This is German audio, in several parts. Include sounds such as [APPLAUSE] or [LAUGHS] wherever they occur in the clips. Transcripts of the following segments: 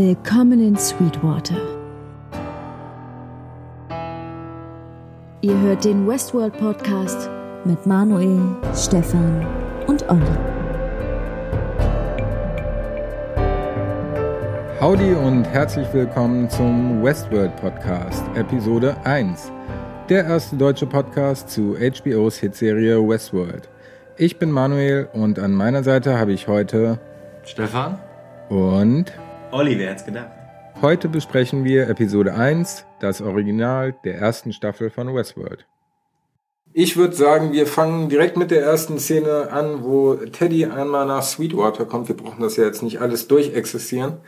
Willkommen in Sweetwater. Ihr hört den Westworld Podcast mit Manuel, Stefan und Olli. Howdy und herzlich willkommen zum Westworld Podcast, Episode 1. Der erste deutsche Podcast zu HBOs Hitserie Westworld. Ich bin Manuel und an meiner Seite habe ich heute Stefan und Olli, wer hätte gedacht? Heute besprechen wir Episode 1, das Original der ersten Staffel von Westworld. Ich würde sagen, wir fangen direkt mit der ersten Szene an, wo Teddy einmal nach Sweetwater kommt. Wir brauchen das ja jetzt nicht alles durchexistieren.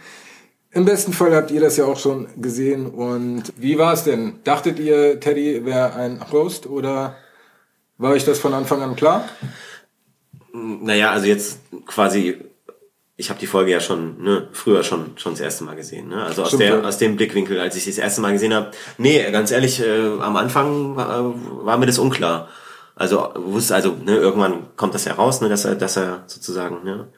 Im besten Fall habt ihr das ja auch schon gesehen. Und wie war es denn? Dachtet ihr, Teddy wäre ein Host oder war euch das von Anfang an klar? Naja, also jetzt quasi, ich habe die Folge ja schon ne, früher schon schon das erste Mal gesehen. Ne? Also aus, Stimmt, der, ja. aus dem Blickwinkel, als ich sie das erste Mal gesehen habe. Nee, ganz ehrlich, äh, am Anfang war, war mir das unklar. Also wusste, also ne, irgendwann kommt das ja raus, ne, dass er, dass er sozusagen ne,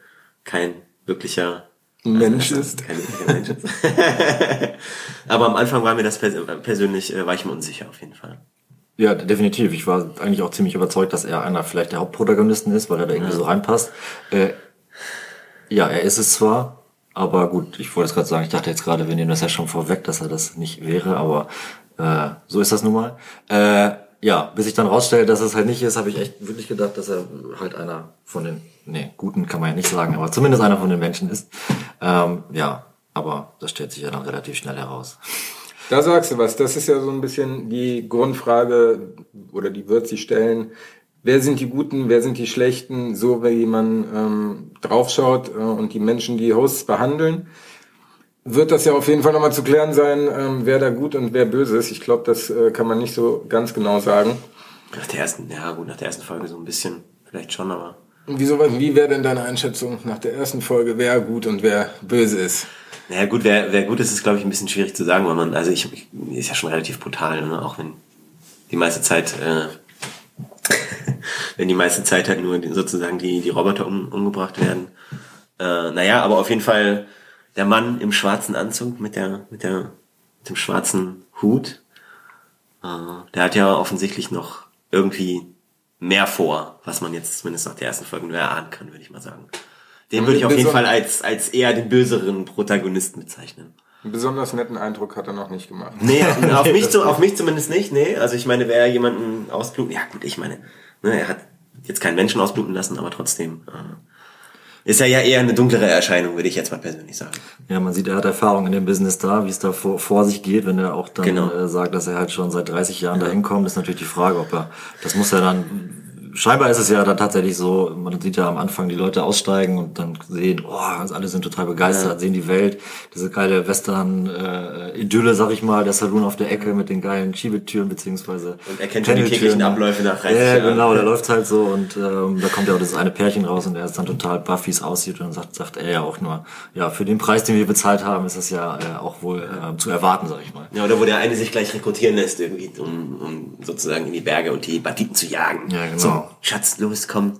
kein wirklicher Mensch also, ist. Kein wirklicher Mensch ist. [LAUGHS] Aber am Anfang war mir das pers persönlich, äh, war ich mir unsicher auf jeden Fall. Ja, definitiv. Ich war eigentlich auch ziemlich überzeugt, dass er einer vielleicht der Hauptprotagonisten ist, weil er da irgendwie so reinpasst. Äh, ja, er ist es zwar, aber gut, ich wollte es gerade sagen, ich dachte jetzt gerade, wir nehmen das ja schon vorweg, dass er das nicht wäre, aber äh, so ist das nun mal. Äh, ja, bis ich dann rausstelle, dass es halt nicht ist, habe ich echt wirklich gedacht, dass er halt einer von den, nee, guten kann man ja nicht sagen, aber zumindest einer von den Menschen ist. Ähm, ja, aber das stellt sich ja dann relativ schnell heraus. Da sagst du was. Das ist ja so ein bisschen die Grundfrage, oder die wird sich stellen. Wer sind die Guten, wer sind die Schlechten, so wie man ähm, draufschaut äh, und die Menschen, die Hosts behandeln, wird das ja auf jeden Fall nochmal zu klären sein, ähm, wer da gut und wer böse ist. Ich glaube, das äh, kann man nicht so ganz genau sagen. Nach der ersten, ja gut, nach der ersten Folge so ein bisschen, vielleicht schon, aber. Und Wieso, wie wäre denn deine Einschätzung nach der ersten Folge, wer gut und wer böse ist? Naja gut, wer, wer gut ist, ist glaube ich ein bisschen schwierig zu sagen, weil man, also ich, ich ist ja schon relativ brutal, ne? auch wenn die meiste Zeit, äh, wenn die meiste Zeit halt nur sozusagen die, die Roboter um, umgebracht werden. Äh, naja, aber auf jeden Fall der Mann im schwarzen Anzug mit der, mit der, mit dem schwarzen Hut, äh, der hat ja offensichtlich noch irgendwie mehr vor, was man jetzt zumindest nach der ersten Folge nur erahnen kann, würde ich mal sagen. Den würde ich auf jeden Fall als, als eher den böseren Protagonisten bezeichnen. Einen besonders netten Eindruck hat er noch nicht gemacht. Nee, auf [LAUGHS] mich, zu, auf mich zumindest nicht, nee. Also ich meine, wer jemanden ausbluten, ja gut, ich meine, ne, er hat jetzt keinen Menschen ausbluten lassen, aber trotzdem äh, ist er ja eher eine dunklere Erscheinung, würde ich jetzt mal persönlich sagen. Ja, man sieht, er hat Erfahrung in dem Business da, wie es da vor, vor sich geht, wenn er auch dann Genau. äh, sagt, dass er halt schon seit 30 Jahren dahin kommt, ist natürlich die Frage, ob er, das muss er dann, scheinbar ist es ja dann tatsächlich so, man sieht ja am Anfang die Leute aussteigen und dann sehen, oh, alle sind total begeistert, sehen die Welt, diese geile Western-Idylle, sag ich mal, der Saloon auf der Ecke mit den geilen Schiebetüren, beziehungsweise Und er kennt schon die täglichen Abläufe nach 30 Ja, Jahren. genau, der läuft halt so und ähm, da kommt ja auch das eine Pärchen raus und er ist dann total buff, wie es aussieht und dann sagt, sagt er ja auch nur, ja, für den Preis, den wir bezahlt haben, ist das ja äh, auch wohl äh, zu erwarten, sag ich mal. Ja, oder wo der eine sich gleich rekrutieren lässt, irgendwie, um, um sozusagen in die Berge und die Banditen zu jagen. Ja, genau. Zum Schatz, los, komm,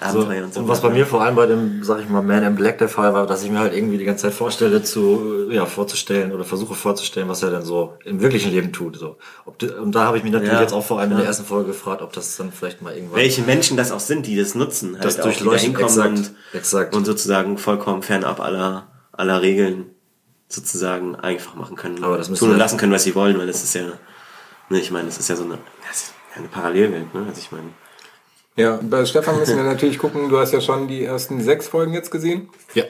So, Abenteuer und so. und was bei mir vor allem bei dem, sag ich mal, Man in Black der Fall war, dass ich mir halt irgendwie die ganze Zeit vorstelle, zu, ja, vorzustellen oder versuche vorzustellen, was er denn so im wirklichen Leben tut. So. Ob, die- und da habe ich mich natürlich Ja. jetzt auch vor allem in der ersten Folge gefragt, ob das dann vielleicht mal irgendwann. welche Menschen das auch sind, die das nutzen, halt Das auch, die da durchleuchten, hinkommen exakt, und, exakt. und sozusagen vollkommen fernab aller, aller Regeln sozusagen einfach machen können. Aber das müssen tun und lassen können, was sie wollen, weil das ist ja, ne, ich meine, das ist ja so eine, das ist ja eine Parallelwelt, ne, also ich meine, Ja, bei Stefan müssen wir natürlich gucken, du hast ja schon die ersten sechs Folgen jetzt gesehen, ja.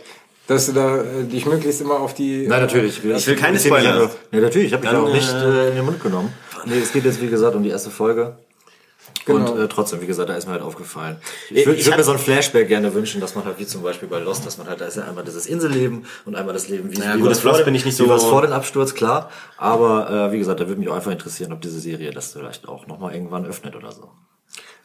dass du da äh, dich möglichst immer auf die... Nein, natürlich. Ich will keine Spoiler. Ja, natürlich. Ich habe mich auch nicht äh, äh, in den Mund genommen. Nee, es geht jetzt, wie gesagt, um die erste Folge. Genau. Und äh, trotzdem, wie gesagt, da ist mir halt aufgefallen. Ich- würde würd mir so ein Flashback gerne wünschen, dass man halt wie zum Beispiel bei Lost, dass man halt, da ist ja einmal dieses Inselleben und einmal das Leben wie, Ja, wie gut, das vor Lost bin ich nicht so- was vor dem Absturz, klar. Aber äh, wie gesagt, da würde mich auch einfach interessieren, ob diese Serie das vielleicht auch nochmal irgendwann öffnet oder so.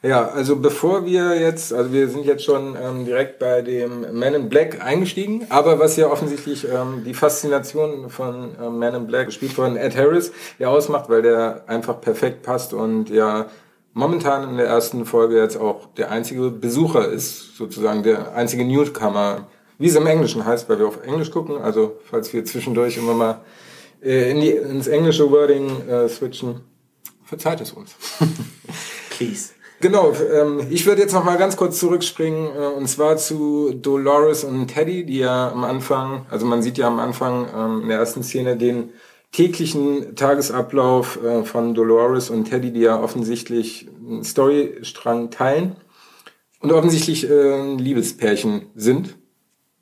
Ja, also bevor wir jetzt, also wir sind jetzt schon ähm, direkt bei dem Man in Black eingestiegen, aber was ja offensichtlich ähm, die Faszination von ähm, Man in Black, gespielt von Ed Harris, ja ausmacht, weil der einfach perfekt passt und ja momentan in der ersten Folge jetzt auch der einzige Besucher ist, sozusagen der einzige Newcomer wie es im Englischen heißt, weil wir auf Englisch gucken. Also falls wir zwischendurch immer mal äh, in die, ins englische Wording äh, switchen, verzeiht es uns. [LAUGHS] [LAUGHS] Please. Genau, ähm, ich würde jetzt noch mal ganz kurz zurückspringen äh, und zwar zu Dolores und Teddy, die ja am Anfang, also man sieht ja am Anfang ähm, in der ersten Szene den täglichen Tagesablauf äh, von Dolores und Teddy, die ja offensichtlich einen Storystrang teilen und offensichtlich äh, ein Liebespärchen sind,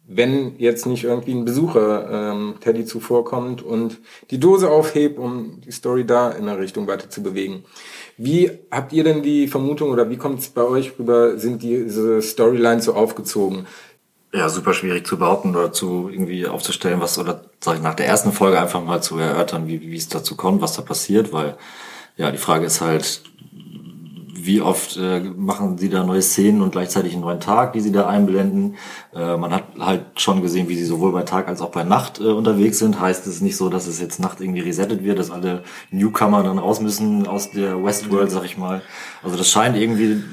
wenn jetzt nicht irgendwie ein Besucher ähm, Teddy zuvorkommt und die Dose aufhebt, um die Story da in eine Richtung weiter zu bewegen. Wie habt ihr denn die Vermutung oder wie kommt es bei euch rüber, sind diese Storylines so aufgezogen? Ja, super schwierig zu behaupten oder zu irgendwie aufzustellen, was oder sag ich nach der ersten Folge einfach mal zu erörtern, wie, wie es dazu kommt, was da passiert, weil ja die Frage ist halt, wie oft äh, machen sie da neue Szenen und gleichzeitig einen neuen Tag, die sie da einblenden. Äh, man hat halt schon gesehen, wie sie sowohl bei Tag als auch bei Nacht äh, unterwegs sind. Heißt es nicht so, dass es jetzt Nacht irgendwie resettet wird, dass alle Newcomer dann raus müssen aus der Westworld, sag ich mal. Also das scheint irgendwie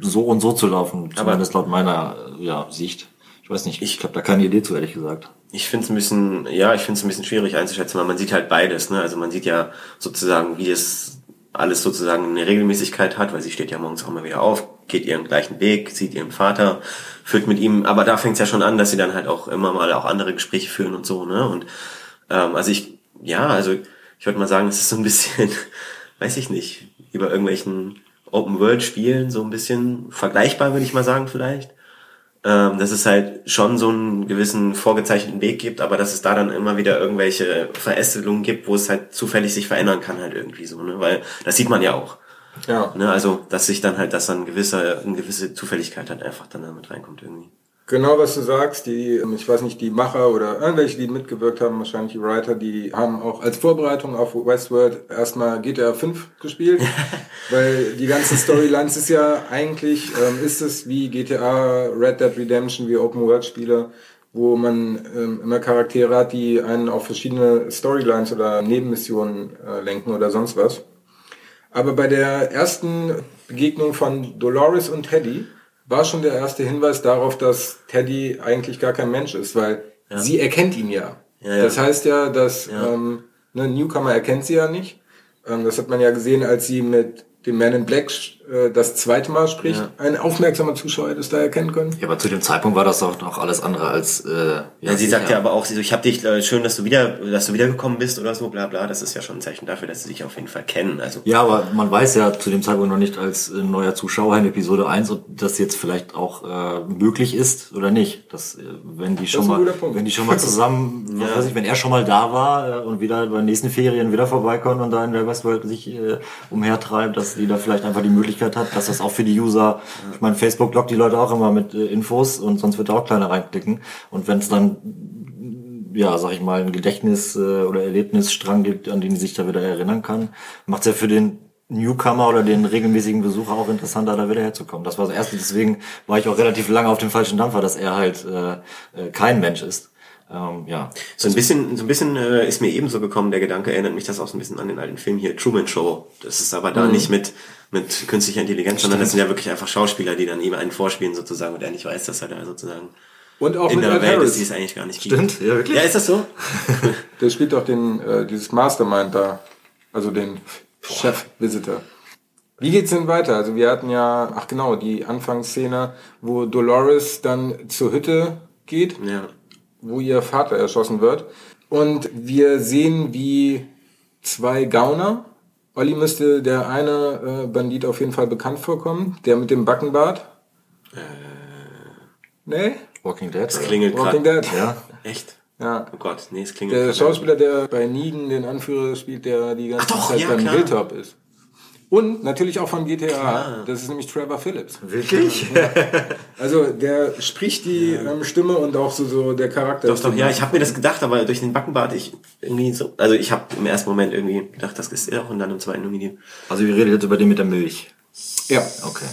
so und so zu laufen, zumindest laut meiner ja, Sicht. Ich weiß nicht, ich habe da keine Idee zu, ehrlich gesagt. Ich finde es ein bisschen, ja, ich finde es ein bisschen schwierig einzuschätzen, weil man sieht halt beides, ne? Also man sieht ja sozusagen, wie es alles sozusagen eine Regelmäßigkeit hat, weil sie steht ja morgens auch immer wieder auf, geht ihren gleichen Weg, sieht ihren Vater, führt mit ihm, aber da fängt es ja schon an, dass sie dann halt auch immer mal auch andere Gespräche führen und so, ne? Und ähm, also ich, ja, also ich würde mal sagen, es ist so ein bisschen, [LAUGHS] weiß ich nicht, über irgendwelchen Open-World-Spielen so ein bisschen vergleichbar, würde ich mal sagen, vielleicht ähm, dass es halt schon so einen gewissen vorgezeichneten Weg gibt, aber dass es da dann immer wieder irgendwelche Verästelungen gibt, wo es halt zufällig sich verändern kann halt irgendwie so, ne? Weil das sieht man ja auch. Ja. Ne? Also, dass sich dann halt, dass dann gewisse, eine gewisse Zufälligkeit halt einfach dann damit reinkommt irgendwie. Genau, was du sagst, die, ich weiß nicht, die Macher oder irgendwelche, die mitgewirkt haben, wahrscheinlich die Writer, die haben auch als Vorbereitung auf Westworld erstmal GTA 5 gespielt, [LAUGHS] weil die ganzen Storylines ist ja eigentlich, ähm, ist es wie GTA, Red Dead Redemption, wie Open World Spiele, wo man ähm, immer Charaktere hat, die einen auf verschiedene Storylines oder Nebenmissionen äh, lenken oder sonst was. Aber bei der ersten Begegnung von Dolores und Teddy, war schon der erste Hinweis darauf, dass Teddy eigentlich gar kein Mensch ist, weil ja. sie erkennt ihn ja. ja, ja. Das heißt ja, dass ähm, ne, Newcomer erkennt sie ja nicht. Ähm, das hat man ja gesehen, als sie mit dem Man in Black das zweite Mal spricht, ja. ein aufmerksamer Zuschauer das da erkennen können. Ja, aber zu dem Zeitpunkt war das doch noch alles andere als. Äh, ja, ja sie sagt ja aber auch, sie so, ich habe dich äh, schön, dass du wieder, dass du wiedergekommen bist oder so, bla bla. Das ist ja schon ein Zeichen dafür, dass sie sich auf jeden Fall kennen. Also ja, aber man weiß ja zu dem Zeitpunkt noch nicht als äh, neuer Zuschauer in Episode 1, ob das jetzt vielleicht auch äh, möglich ist oder nicht. Das, äh, wenn die schon mal, wenn die schon mal [LAUGHS] zusammen, ja. weiß ich, wenn er schon mal da war äh, und wieder bei den nächsten Ferien wieder vorbeikommt und da in der Westworld sich äh, umhertreibt, dass die da vielleicht einfach die Möglichkeit hat, dass das auch für die User, ich meine, Facebook lockt die Leute auch immer mit äh, Infos und sonst wird da auch keiner reinklicken. Und wenn es dann, ja, sag ich mal, ein Gedächtnis- äh, oder Erlebnisstrang gibt, an den sich da wieder erinnern kann, macht es ja für den Newcomer oder den regelmäßigen Besucher auch interessanter, da wieder herzukommen. Das war das Erste. Deswegen war ich auch relativ lange auf dem falschen Dampfer, dass er halt äh, äh kein Mensch ist. Ähm, ja. So ein bisschen, so ein bisschen äh, ist mir ebenso gekommen, der Gedanke erinnert mich das auch so ein bisschen an den alten Film hier, Truman Show. Das ist aber da mhm. nicht mit, mit künstlicher Intelligenz, Stimmt. sondern das sind ja wirklich einfach Schauspieler, die dann eben einen vorspielen sozusagen und er nicht weiß, dass er da sozusagen und auch in mit der Ed Welt Harris. ist, die es eigentlich gar nicht gibt. Stimmt, ja wirklich. Ja, ist das so? [LAUGHS] der spielt doch den, äh, dieses Mastermind da, also den Chef-Visitor. Wie geht's denn weiter? Also wir hatten ja, ach genau, die Anfangsszene, wo Dolores dann zur Hütte geht. Ja wo ihr Vater erschossen wird. Und wir sehen, wie zwei Gauner, Olli müsste der eine äh, Bandit auf jeden Fall bekannt vorkommen, der mit dem Backenbart. Äh, nee? Walking Dead. Das klingelt Walking Dead. Ja. Echt? Ja. Oh Gott, nee, es klingelt. Der Schauspieler, der bei Negan den Anführer spielt, der die ganze doch, Zeit ja, beim Hilltop ist. Und natürlich auch von GTA. Klar. Das ist nämlich Trevor Phillips. Wirklich? Also der spricht die ja. ähm, Stimme und auch so, so der Charakter. Doch, doch, ja, ich habe mir das gedacht, aber durch den Backenbart, ich irgendwie so, also ich habe im ersten Moment irgendwie gedacht, das ist er und dann im zweiten irgendwie. Also wir reden jetzt über den mit der Milch. Ja. Okay.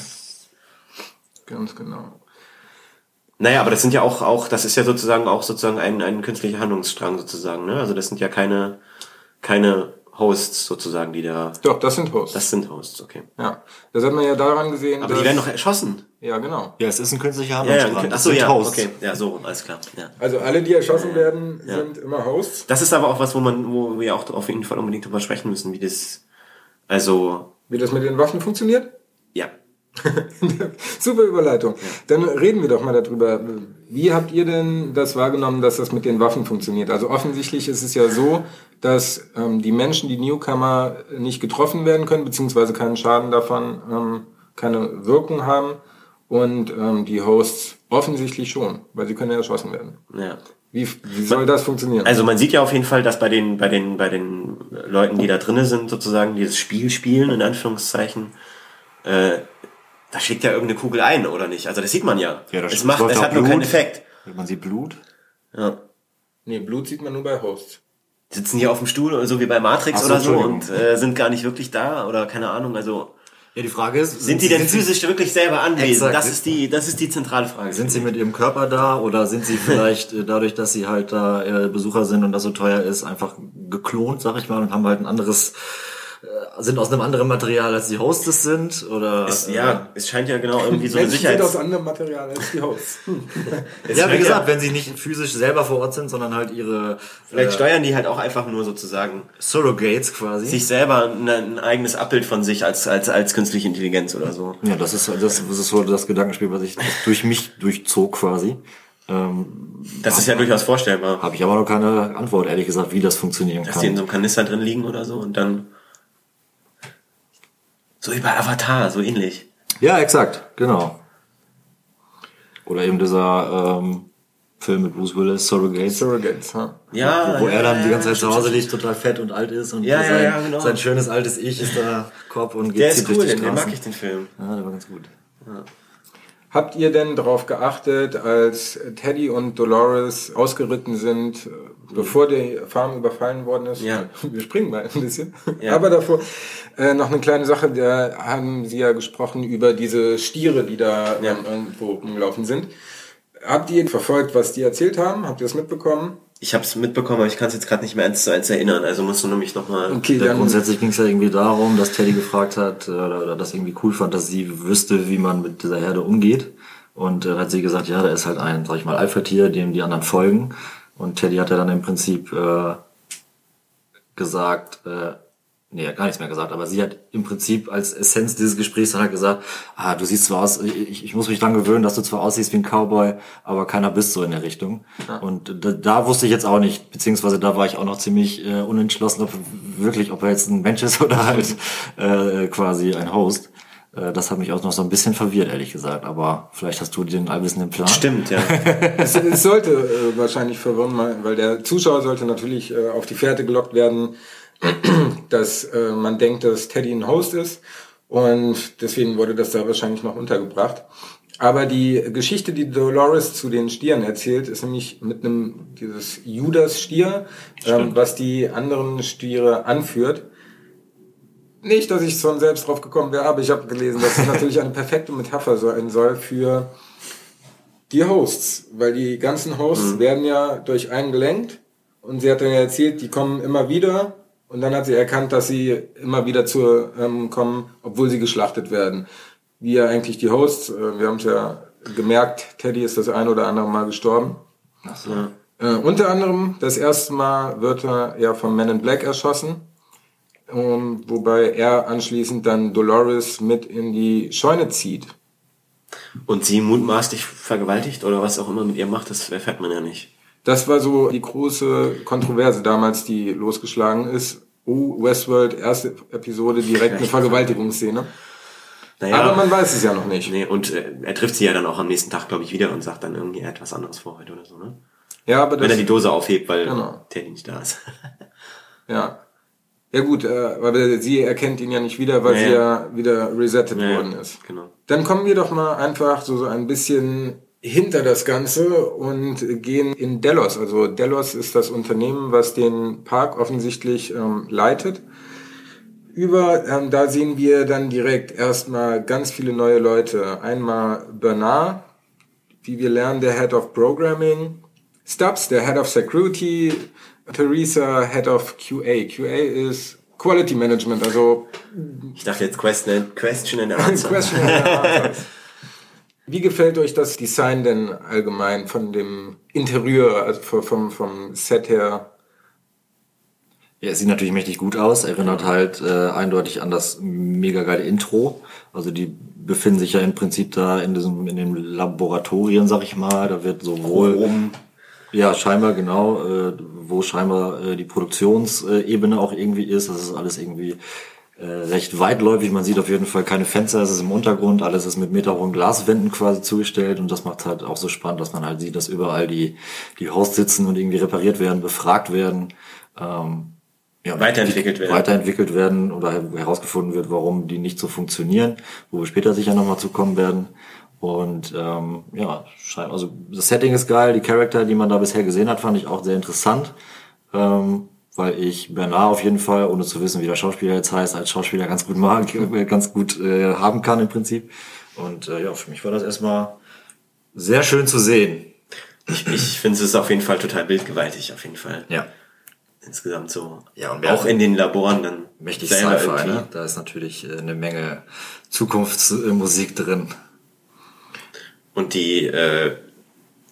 Ganz genau. Naja, aber das sind ja auch, auch, das ist ja sozusagen auch sozusagen ein, ein künstlicher Handlungsstrang sozusagen, ne? Also das sind ja keine, keine Hosts sozusagen, die da. Doch, das sind Hosts. Das sind Hosts, okay. Ja. Das hat man ja daran gesehen. Aber die werden noch erschossen. Ja, genau. Ja, es ist ein künstlicher Ja, Hand ja, am okay. Achso, ja, Hosts. okay. Ja, so rum, alles klar. Ja. Also alle, die erschossen werden, sind immer Hosts. Das ist aber auch was, wo man, wo wir auch auf jeden Fall unbedingt drüber sprechen müssen, wie das, also, Wie das mit den Waffen funktioniert? [LAUGHS] Super Überleitung. Dann reden wir doch mal darüber. Wie habt ihr denn das wahrgenommen, dass das mit den Waffen funktioniert? Also offensichtlich ist es ja so, dass ähm, die Menschen, die Newcomer, nicht getroffen werden können, beziehungsweise keinen Schaden davon, ähm, keine Wirkung haben. Und ähm, die Hosts offensichtlich schon, weil sie können ja erschossen werden. ja. Wie, wie soll das funktionieren? Also man sieht ja auf jeden Fall, dass bei den, bei den, bei den Leuten, die da drinnen sind, sozusagen dieses Spiel spielen, in Anführungszeichen, äh, da schlägt ja irgendeine Kugel ein, oder nicht? Also das sieht man ja. Ja, das es macht, es hat nur keinen Blut. Effekt. Man sieht Blut. Ja. nee, Blut sieht man nur bei Hosts. Sitzen hier auf dem Stuhl, so wie bei Matrix so, oder so, und äh, sind gar nicht wirklich da, oder keine Ahnung, also Ja, die Frage ist, sind die denn physisch wirklich selber anwesend? Exakt. Das ist die, das ist die zentrale Frage. Sind sie mit ihrem Körper da oder sind sie [LAUGHS] vielleicht äh, dadurch, dass sie halt da äh, Besucher sind und das so teuer ist, einfach geklont, sag ich mal, und haben halt ein anderes, äh, sind aus einem anderen Material als die Hostes sind oder es, äh, ja, es scheint ja genau irgendwie so eine sind aus anderem Material als die Hosts. [LAUGHS] ja, wie gesagt, wenn sie nicht physisch selber vor Ort sind, sondern halt ihre Vielleicht äh, steuern die halt auch einfach nur sozusagen Surrogates quasi. sich selber ein, ein eigenes Abbild von sich als, als, als künstliche Intelligenz oder so. ja, das ist das, das ist so das Gedankenspiel, was ich durch mich durchzog quasi. Ähm, Das ist ja durchaus vorstellbar. Habe ich aber noch keine Antwort, ehrlich gesagt, wie das funktionieren Dass die in kann. so einem Kanister drin liegen oder so und dann so wie bei Avatar, so ähnlich. Ja, exakt, genau. Oder eben dieser ähm, Film mit Bruce Willis, Surrogates, Surrogates, ha? Ja, wo ja, er dann die ja, ganze Zeit zu stimmt, Hause liegt, total fett und alt ist und Ja, ja, sein, ja, genau. sein schönes altes Ich ist da Kopf und geht Der ist cool, den, den mag ich den Film. Ja, der war ganz gut. Habt ihr denn darauf geachtet, als Teddy und Dolores ausgeritten sind, bevor die Farm überfallen worden ist? Ja. [LAUGHS] Wir springen mal ein bisschen. Ja. Aber davor äh, noch eine kleine Sache, da haben sie ja gesprochen über diese Stiere, die da Ja. ähm, irgendwo rumgelaufen sind. Habt ihr verfolgt, was die erzählt haben? Habt ihr das mitbekommen? Ich habe es mitbekommen, aber ich kann es jetzt gerade nicht mehr eins zu eins erinnern. Also musst du nämlich nochmal. Okay, Ja, dann grundsätzlich ging es ja irgendwie darum, dass Teddy gefragt hat äh, oder, oder das irgendwie cool fand, dass sie wüsste, wie man mit dieser Herde umgeht. Und äh, hat sie gesagt, ja, da ist halt ein, sag ich mal, Alpha-Tier, dem die anderen folgen. Und Teddy hat ja dann im Prinzip äh, gesagt, äh, nee, hat gar nichts mehr gesagt, aber sie hat im Prinzip als Essenz dieses Gesprächs dann halt gesagt, ah, du siehst zwar aus, ich, ich muss mich dran gewöhnen, dass du zwar aussiehst wie ein Cowboy, aber keiner bist so in der Richtung. Und da, da wusste ich jetzt auch nicht, beziehungsweise da war ich auch noch ziemlich äh, unentschlossen, ob wirklich, ob er jetzt ein Mensch ist [LAUGHS] oder halt äh, quasi ein Host. Äh, das hat mich auch noch so ein bisschen verwirrt, ehrlich gesagt. Aber vielleicht hast du den allwissenden Plan. Stimmt, ja. [LAUGHS] es, es sollte äh, wahrscheinlich verwirren, weil der Zuschauer sollte natürlich äh, auf die Fährte gelockt werden, [CLEARS THROAT] dass äh, man denkt, dass Teddy ein Host ist und deswegen wurde das da wahrscheinlich noch untergebracht. Aber die Geschichte, die Dolores zu den Stieren erzählt, ist nämlich mit einem dieses Judas-Stier, ähm, was die anderen Stiere anführt. Nicht, dass ich schon selbst drauf gekommen wäre, aber ich habe gelesen, dass es natürlich eine perfekte Metapher sein soll für die Hosts, weil die ganzen Hosts werden ja durch einen gelenkt und sie hat dann ja erzählt, die kommen immer wieder und dann hat sie erkannt, dass sie immer wieder zu ähm, kommen, obwohl sie geschlachtet werden. Wie ja eigentlich die Hosts, äh, wir haben es ja gemerkt, Teddy ist das ein oder andere Mal gestorben. Ach so. Äh, unter anderem, das erste Mal wird er ja von Men in Black erschossen, ähm, wobei er anschließend dann Dolores mit in die Scheune zieht. Und sie mutmaßlich vergewaltigt oder was auch immer mit ihr macht, das erfährt man ja nicht. Das war so die große Kontroverse damals, die losgeschlagen ist. Oh, Westworld, erste Episode, direkt eine Vergewaltigungsszene. Naja, Aber man weiß es ja noch nicht. nee, und äh, er trifft sie ja dann auch am nächsten Tag, glaube ich, wieder und sagt dann irgendwie, er hat was anderes vor heute oder so, ne? Ja, aber Wenn das, er die Dose aufhebt, weil Genau. Teddy nicht da ist. ja. Ja gut, äh, aber sie erkennt ihn ja nicht wieder, weil Ja, sie ja. wieder resettet Ja, ja, worden ist. genau. Dann kommen wir doch mal einfach so, so ein bisschen hinter das Ganze und gehen in Delos. Also Delos ist das Unternehmen, was den Park offensichtlich ähm, leitet. Über, ähm, da sehen wir dann direkt erstmal ganz viele neue Leute. Einmal Bernard, wie wir lernen, der Head of Programming. Stubbs, der Head of Security. Theresa, Head of QA. QA ist Quality Management, also Ich dachte jetzt Question and, Question and Answer. [LAUGHS] Question and Answers. Wie gefällt euch das Design denn allgemein von dem Interieur, also vom, vom Set her? Ja, es sieht natürlich mächtig gut aus, erinnert halt äh, eindeutig an das mega geile Intro. Also die befinden sich ja im Prinzip da in diesem, in den Laboratorien, sag ich mal. Da wird sowohl Oben. Ja, scheinbar genau, äh, wo scheinbar äh, die Produktionsebene auch irgendwie ist. Das ist alles irgendwie äh, recht weitläufig. Man sieht auf jeden Fall keine Fenster, es ist im Untergrund, alles ist mit meterhohen Glaswänden quasi zugestellt und das macht halt auch so spannend, dass man halt sieht, dass überall die, die Hosts sitzen und irgendwie repariert werden, befragt werden. Ähm, ja, Weiterentwickelt werden. Weiterentwickelt werden oder herausgefunden wird, warum die nicht so funktionieren, wo wir später sicher nochmal zukommen werden. Und ähm, ja, scheint, also das Setting ist geil, die Charakter, die man da bisher gesehen hat, fand ich auch sehr interessant. Ähm, weil ich Bernard auf jeden Fall, ohne zu wissen, wie der Schauspieler jetzt heißt, als Schauspieler ganz gut mag, [LAUGHS] ganz gut äh, haben kann im Prinzip. Und äh, ja, für mich war das erstmal sehr schön zu sehen. Ich, ich finde es auf jeden Fall total bildgewaltig, auf jeden Fall. Ja. Insgesamt so. Ja, und auch in den Laboren dann. Mächtig Sci-Fi, ne? Da ist natürlich äh, eine Menge Zukunftsmusik drin. Und die äh,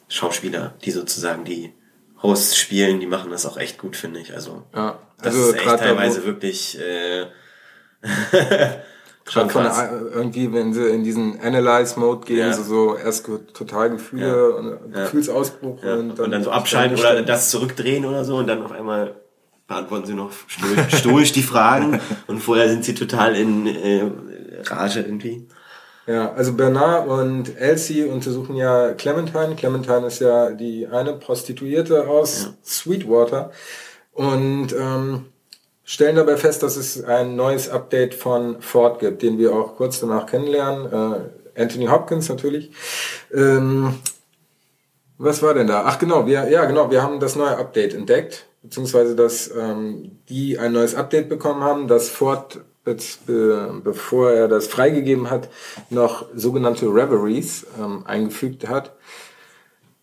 Schauspieler, die sozusagen die Hosts spielen, die machen das auch echt gut, finde ich. Also, Ja, das also ist echt teilweise wirklich äh, [LAUGHS] schon von krass. der, irgendwie, wenn sie in diesen Analyze-Mode gehen, Ja. so, so erst total Gefühle und Gefühlsausbruch Ja, und, und, dann so abschalten oder das zurückdrehen oder so und dann auf einmal beantworten sie noch stoisch, stoisch die Fragen [LAUGHS] und vorher sind sie total in äh, Rage irgendwie. Ja, also Bernard und Elsie untersuchen ja Clementine. Clementine ist ja die eine Prostituierte aus Sweetwater und ähm, stellen dabei fest, dass es ein neues Update von Ford gibt, den wir auch kurz danach kennenlernen. Äh, Anthony Hopkins natürlich. Ähm, was war denn da? Ach genau, wir, ja genau, wir haben das neue Update entdeckt, beziehungsweise dass ähm, die ein neues Update bekommen haben, dass Ford, jetzt, be, bevor er das freigegeben hat, noch sogenannte Reveries ähm, eingefügt hat.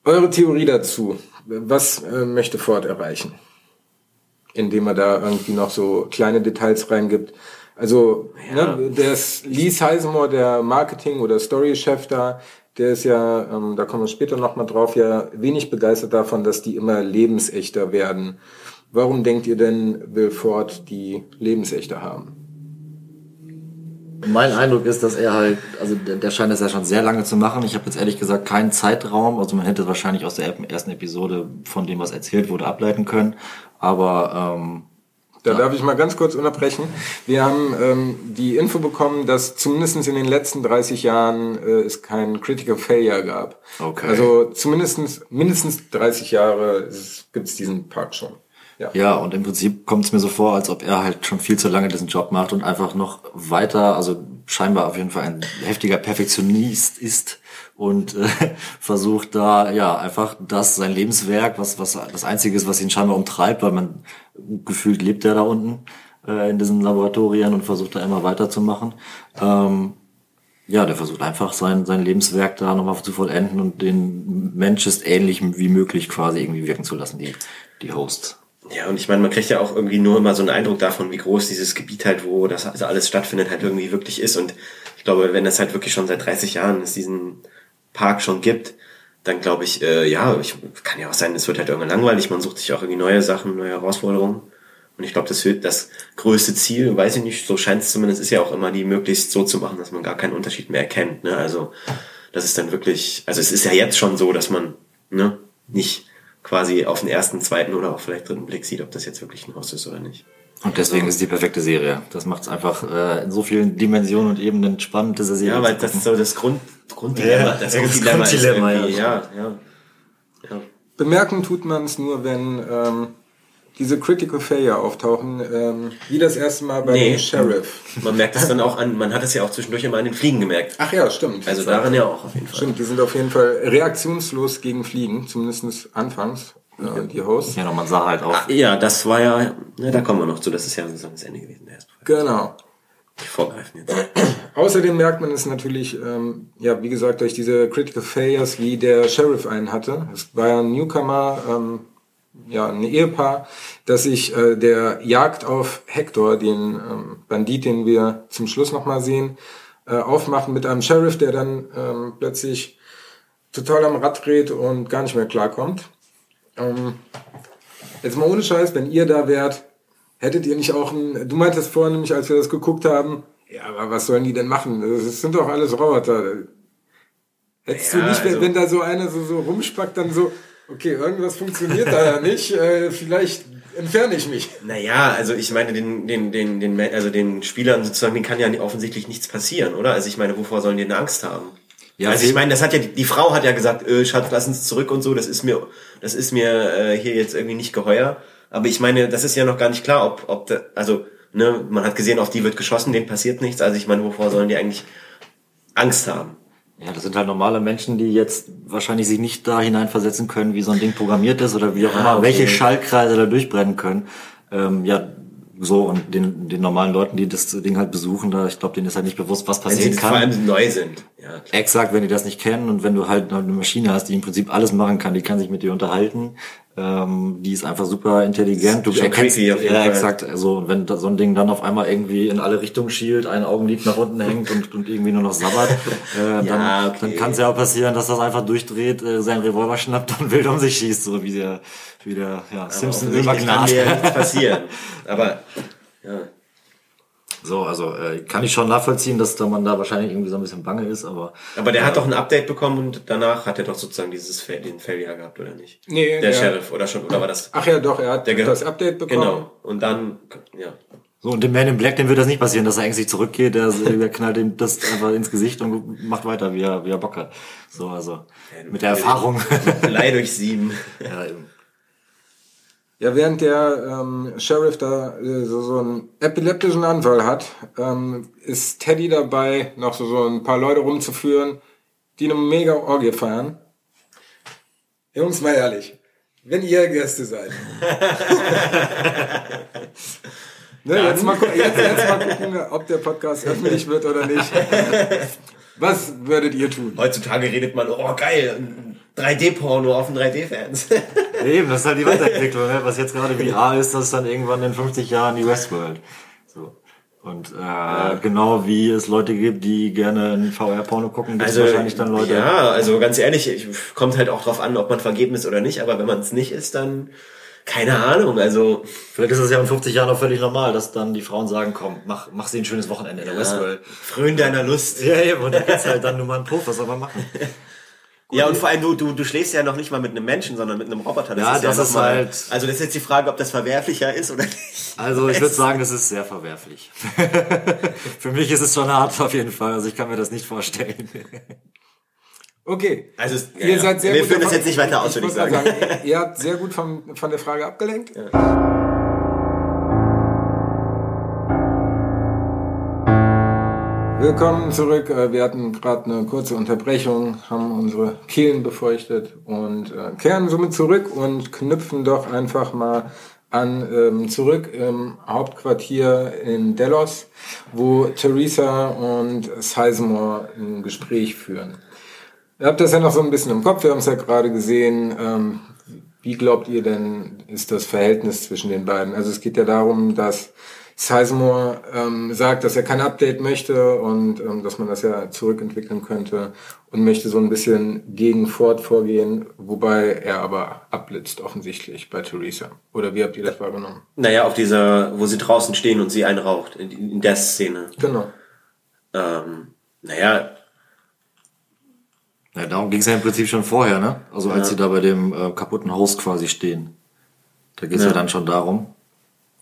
Eure Theorie dazu, was äh, möchte Ford erreichen? Indem er da irgendwie noch so kleine Details reingibt. Also, Ja. ne, der Lee Sizemore, der Marketing- oder Story-Chef da, der ist ja, ähm, da kommen wir später nochmal drauf, ja wenig begeistert davon, dass die immer lebensechter werden. Warum denkt ihr denn, will Ford die lebensechter haben? Mein Eindruck ist, dass er halt, also der, der scheint das ja schon sehr lange zu machen. Ich habe jetzt ehrlich gesagt keinen Zeitraum, also man hätte wahrscheinlich aus der ersten Episode von dem, was erzählt wurde, ableiten können. Aber ähm, Da darf ich mal ganz kurz unterbrechen. Wir haben ähm, die Info bekommen, dass zumindest in den letzten 30 Jahren äh, es keinen Critical Failure gab. Okay. Also zumindest mindestens 30 Jahre gibt es diesen Park schon. Ja. Ja, und im Prinzip kommt es mir so vor, als ob er halt schon viel zu lange diesen Job macht und einfach noch weiter, also scheinbar auf jeden Fall ein heftiger Perfektionist ist und äh, [LAUGHS] versucht da ja einfach das sein Lebenswerk, was was das einzige ist, was ihn scheinbar umtreibt, weil man gefühlt lebt er da unten äh, in diesen Laboratorien und versucht da immer weiterzumachen. Ähm, ja, der versucht einfach sein, sein Lebenswerk da nochmal zu vollenden und den Manchester ähnlich wie möglich quasi irgendwie wirken zu lassen, die, die Hosts. Ja, und ich meine, man kriegt ja auch irgendwie nur immer so einen Eindruck davon, wie groß dieses Gebiet halt, wo das also alles stattfindet, halt irgendwie wirklich ist. Und ich glaube, wenn das halt wirklich schon seit 30 Jahren es diesen Park schon gibt, dann glaube ich, äh, ja, ich, kann ja auch sein, es wird halt irgendwann langweilig, man sucht sich auch irgendwie neue Sachen, neue Herausforderungen. Und ich glaube, das wird das größte Ziel, weiß ich nicht, so scheint es zumindest, ist ja auch immer die möglichst so zu machen, dass man gar keinen Unterschied mehr erkennt. Ne? Also das ist dann wirklich, also es ist ja jetzt schon so, dass man ne, nicht quasi auf den ersten, zweiten oder auch vielleicht dritten Blick sieht, ob das jetzt wirklich ein Haus ist oder nicht. Und deswegen ist es die perfekte Serie. Das macht es einfach äh, in so vielen Dimensionen und Ebenen spannend, diese Serie. Ja, weil das ist so das Grund, Grunddilemma. Ja, das das Grunddilemma ist Grunddilemma, ja, ja. ja. Bemerken tut man es nur, wenn ähm, diese Critical Failure auftauchen, ähm, wie das erste Mal bei Nee. dem Sheriff. Man merkt es dann auch an, man hat es ja auch zwischendurch immer an den Fliegen gemerkt. Ach ja, stimmt. Also daran ja auch auf jeden Fall. Stimmt, die sind auf jeden Fall reaktionslos gegen Fliegen, zumindest anfangs, äh, die Hosts. Ja, man sah halt auch. Ah, Ja, das war ja, ne, da kommen wir noch zu, das ist ja sozusagen das Ende gewesen der Folge. Genau. Ich vorgreifen jetzt. [CLEARS THROAT] Außerdem merkt man es natürlich, ähm, ja, wie gesagt, durch diese Critical Failures, wie der Sheriff einen hatte. Es war ja ein Newcomer, ähm, ja, ein Ehepaar, das sich äh, der Jagd auf Hector, den ähm, Bandit, den wir zum Schluss nochmal sehen, äh, aufmachen mit einem Sheriff, der dann ähm, plötzlich total am Rad dreht und gar nicht mehr klarkommt. Ähm, jetzt mal ohne Scheiß, wenn ihr da wärt, hättet ihr nicht auch ein, du meintest vorhin nämlich, als wir das geguckt haben, ja, aber was sollen die denn machen? Das sind doch alles Roboter. Hättest Ja, du nicht, wenn, also- wenn da so einer so, so rumspackt, dann so, okay, irgendwas funktioniert da ja nicht, äh, vielleicht entferne ich mich. Naja, also ich meine, den, den, den, den, also den Spielern sozusagen, denen kann ja offensichtlich nichts passieren, oder? Also ich meine, wovor sollen die denn Angst haben? Ja, also ich meine, das hat ja, die, die Frau hat ja gesagt, äh, Schatz, lass uns zurück und so, das ist mir, das ist mir äh, hier jetzt irgendwie nicht geheuer. Aber ich meine, das ist ja noch gar nicht klar, ob, ob da, also, ne, man hat gesehen, auf die wird geschossen, denen passiert nichts. Also ich meine, wovor sollen die eigentlich Angst haben? Ja, das sind halt normale Menschen, die jetzt wahrscheinlich sich nicht da hineinversetzen können, wie so ein Ding programmiert ist oder wie auch Ja, immer, okay. welche Schallkreise da durchbrennen können. Ähm, ja, so und den, den normalen Leuten, die das Ding halt besuchen, da, ich glaube, denen ist halt nicht bewusst, was Wenn sie passieren vor kann. allem neu sind. Ja, klar. Exakt, wenn die das nicht kennen und wenn du halt eine Maschine hast, die im Prinzip alles machen kann, die kann sich mit dir unterhalten, ähm, die ist einfach super intelligent. Du erkennst, jeden ja, Fall. exakt. Also wenn so ein Ding dann auf einmal irgendwie in alle Richtungen schielt, ein Augenlid nach unten hängt und, und irgendwie nur noch sabbert, äh, [LAUGHS] dann, okay. dann kann es ja auch passieren, dass das einfach durchdreht, äh, seinen Revolver schnappt und wild um sich schießt, so wie der, wie der ja, Simpson mir nichts [LAUGHS] passieren. Aber, ja. So, also äh, kann ich schon nachvollziehen, dass da man da wahrscheinlich irgendwie so ein bisschen bange ist, aber Aber der hat doch ein Update bekommen und danach hat er doch sozusagen dieses Fail, den Failure gehabt, oder nicht? Nee, der der- Sheriff, oder schon, oder war das? Ach ja, doch, er hat Der Genau. das Update bekommen. Genau. Und dann, ja. So, und dem Man in Black, dem wird das nicht passieren, dass er ängstlich zurückgeht, der, der knallt ihm das einfach ins Gesicht und macht weiter, wie er, wie er Bock hat. So, also, mit der Erfahrung. Leih durch sieben. ja, eben. Ja, während der ähm, Sheriff da äh, so, so einen epileptischen Anfall hat, ähm, ist Teddy dabei, noch so, so ein paar Leute rumzuführen, die eine mega Orgie feiern. Jungs, mal ehrlich, wenn ihr Gäste seid. [LAUGHS] ne, jetzt, mal, jetzt, jetzt mal gucken, ob der Podcast öffentlich wird oder nicht. [LAUGHS] Was würdet ihr tun? Heutzutage redet man, oh geil, 3D-Porno auf den 3D-Fans. [LAUGHS] Eben, das ist halt die Weiterentwicklung, ne? was jetzt gerade VR ist, das ist dann irgendwann in 50 Jahren die Westworld. So. Und äh, genau wie es Leute gibt, die gerne ein VR-Porno gucken, gibt es wahrscheinlich dann Leute. Ja, also ganz ehrlich, ich, kommt halt auch drauf an, ob man vergeben ist oder nicht, aber wenn man es nicht ist, dann keine Ahnung, also Vielleicht ist es ja in 50 Jahren auch völlig normal, dass dann die Frauen sagen, komm, mach, mach sie ein schönes Wochenende in der Westworld. frönen deiner Lust. Ja, eben, und da gibt's halt dann nur mal einen Puff, was soll man machen? [LAUGHS] Ja, und vor allem, du, du, du schläfst ja noch nicht mal mit einem Menschen, sondern mit einem Roboter. Ja, das noch ist mal- halt- Also das ist jetzt die Frage, ob das verwerflicher ist oder nicht. Also ich würde sagen, das ist sehr verwerflich. [LAUGHS] Für mich ist es schon hart auf jeden Fall, also ich kann mir das nicht vorstellen. [LAUGHS] Okay. Also es- ja, ihr ja. seid sehr Wir gut führen das davon- jetzt nicht weiter aus, würde ich sagen. gerade ihr habt sehr gut von, von der Frage abgelenkt. Willkommen zurück. Äh, Wir hatten gerade eine kurze Unterbrechung, haben unsere Kehlen befeuchtet und äh, kehren somit zurück und knüpfen doch einfach mal an ähm, zurück im Hauptquartier in Delos, wo Theresa und Sizemore ein Gespräch führen. Ihr habt das ja noch so ein bisschen im Kopf, wir haben es ja gerade gesehen. Ähm, wie glaubt ihr denn, ist das Verhältnis zwischen den beiden? Also es geht ja darum, dass Sizemore ähm, sagt, dass er kein Update möchte und ähm, dass man das ja zurückentwickeln könnte und möchte so ein bisschen gegen Ford vorgehen, wobei er aber abblitzt offensichtlich bei Theresa. Oder wie habt ihr das wahrgenommen? Naja, auf dieser, wo sie draußen stehen und sie einen raucht, in, in der Szene. Genau. Ähm, naja, Ja, darum ging es ja im Prinzip schon vorher, ne? Also als sie da bei dem äh, kaputten Haus quasi stehen. Da geht es ja. Ja. dann schon darum.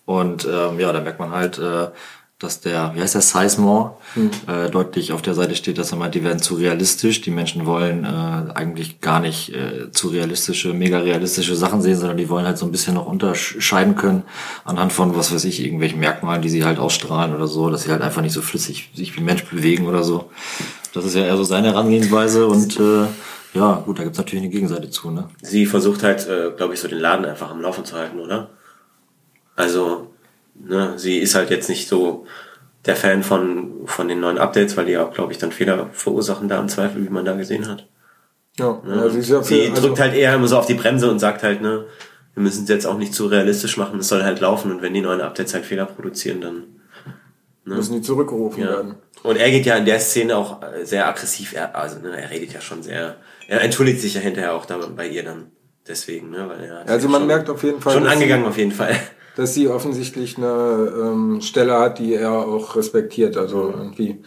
Und ähm, ja, da merkt man halt, äh, dass der, wie heißt der, Sizemore, äh, deutlich auf der Seite steht, dass er meint, die werden zu realistisch. Die Menschen wollen äh, eigentlich gar nicht äh, zu realistische, mega realistische Sachen sehen, sondern die wollen halt so ein bisschen noch unterscheiden können anhand von, was weiß ich, irgendwelchen Merkmalen, die sie halt ausstrahlen oder so, dass sie halt einfach nicht so flüssig sich wie ein Mensch bewegen oder so. Das ist ja eher so seine Herangehensweise und äh, ja, gut, da gibt's natürlich eine Gegenseite zu, ne? sie versucht halt, äh, glaube ich, so den Laden einfach am Laufen zu halten, oder? Also, ne, sie ist halt jetzt nicht so der Fan von, von den neuen Updates, weil die auch, glaube ich, dann Fehler verursachen da im Zweifel, wie man da gesehen hat. Ja, Ne? ja, sie ist ja sie für, also, drückt halt eher immer so auf die Bremse und sagt halt, ne, wir müssen es jetzt auch nicht zu realistisch machen, es soll halt laufen und wenn die neuen Updates halt Fehler produzieren, dann Ne? Müssen die zurückgerufen Ja. werden. Und er geht ja in der Szene auch sehr aggressiv, er, also ne, er redet ja schon sehr, er entschuldigt sich ja hinterher auch da bei ihr dann. Deswegen, ne, weil er Also ja man merkt auf jeden Fall, schon angegangen auf jeden Fall. Dass sie offensichtlich eine ähm, Stelle hat, die er auch respektiert. Also irgendwie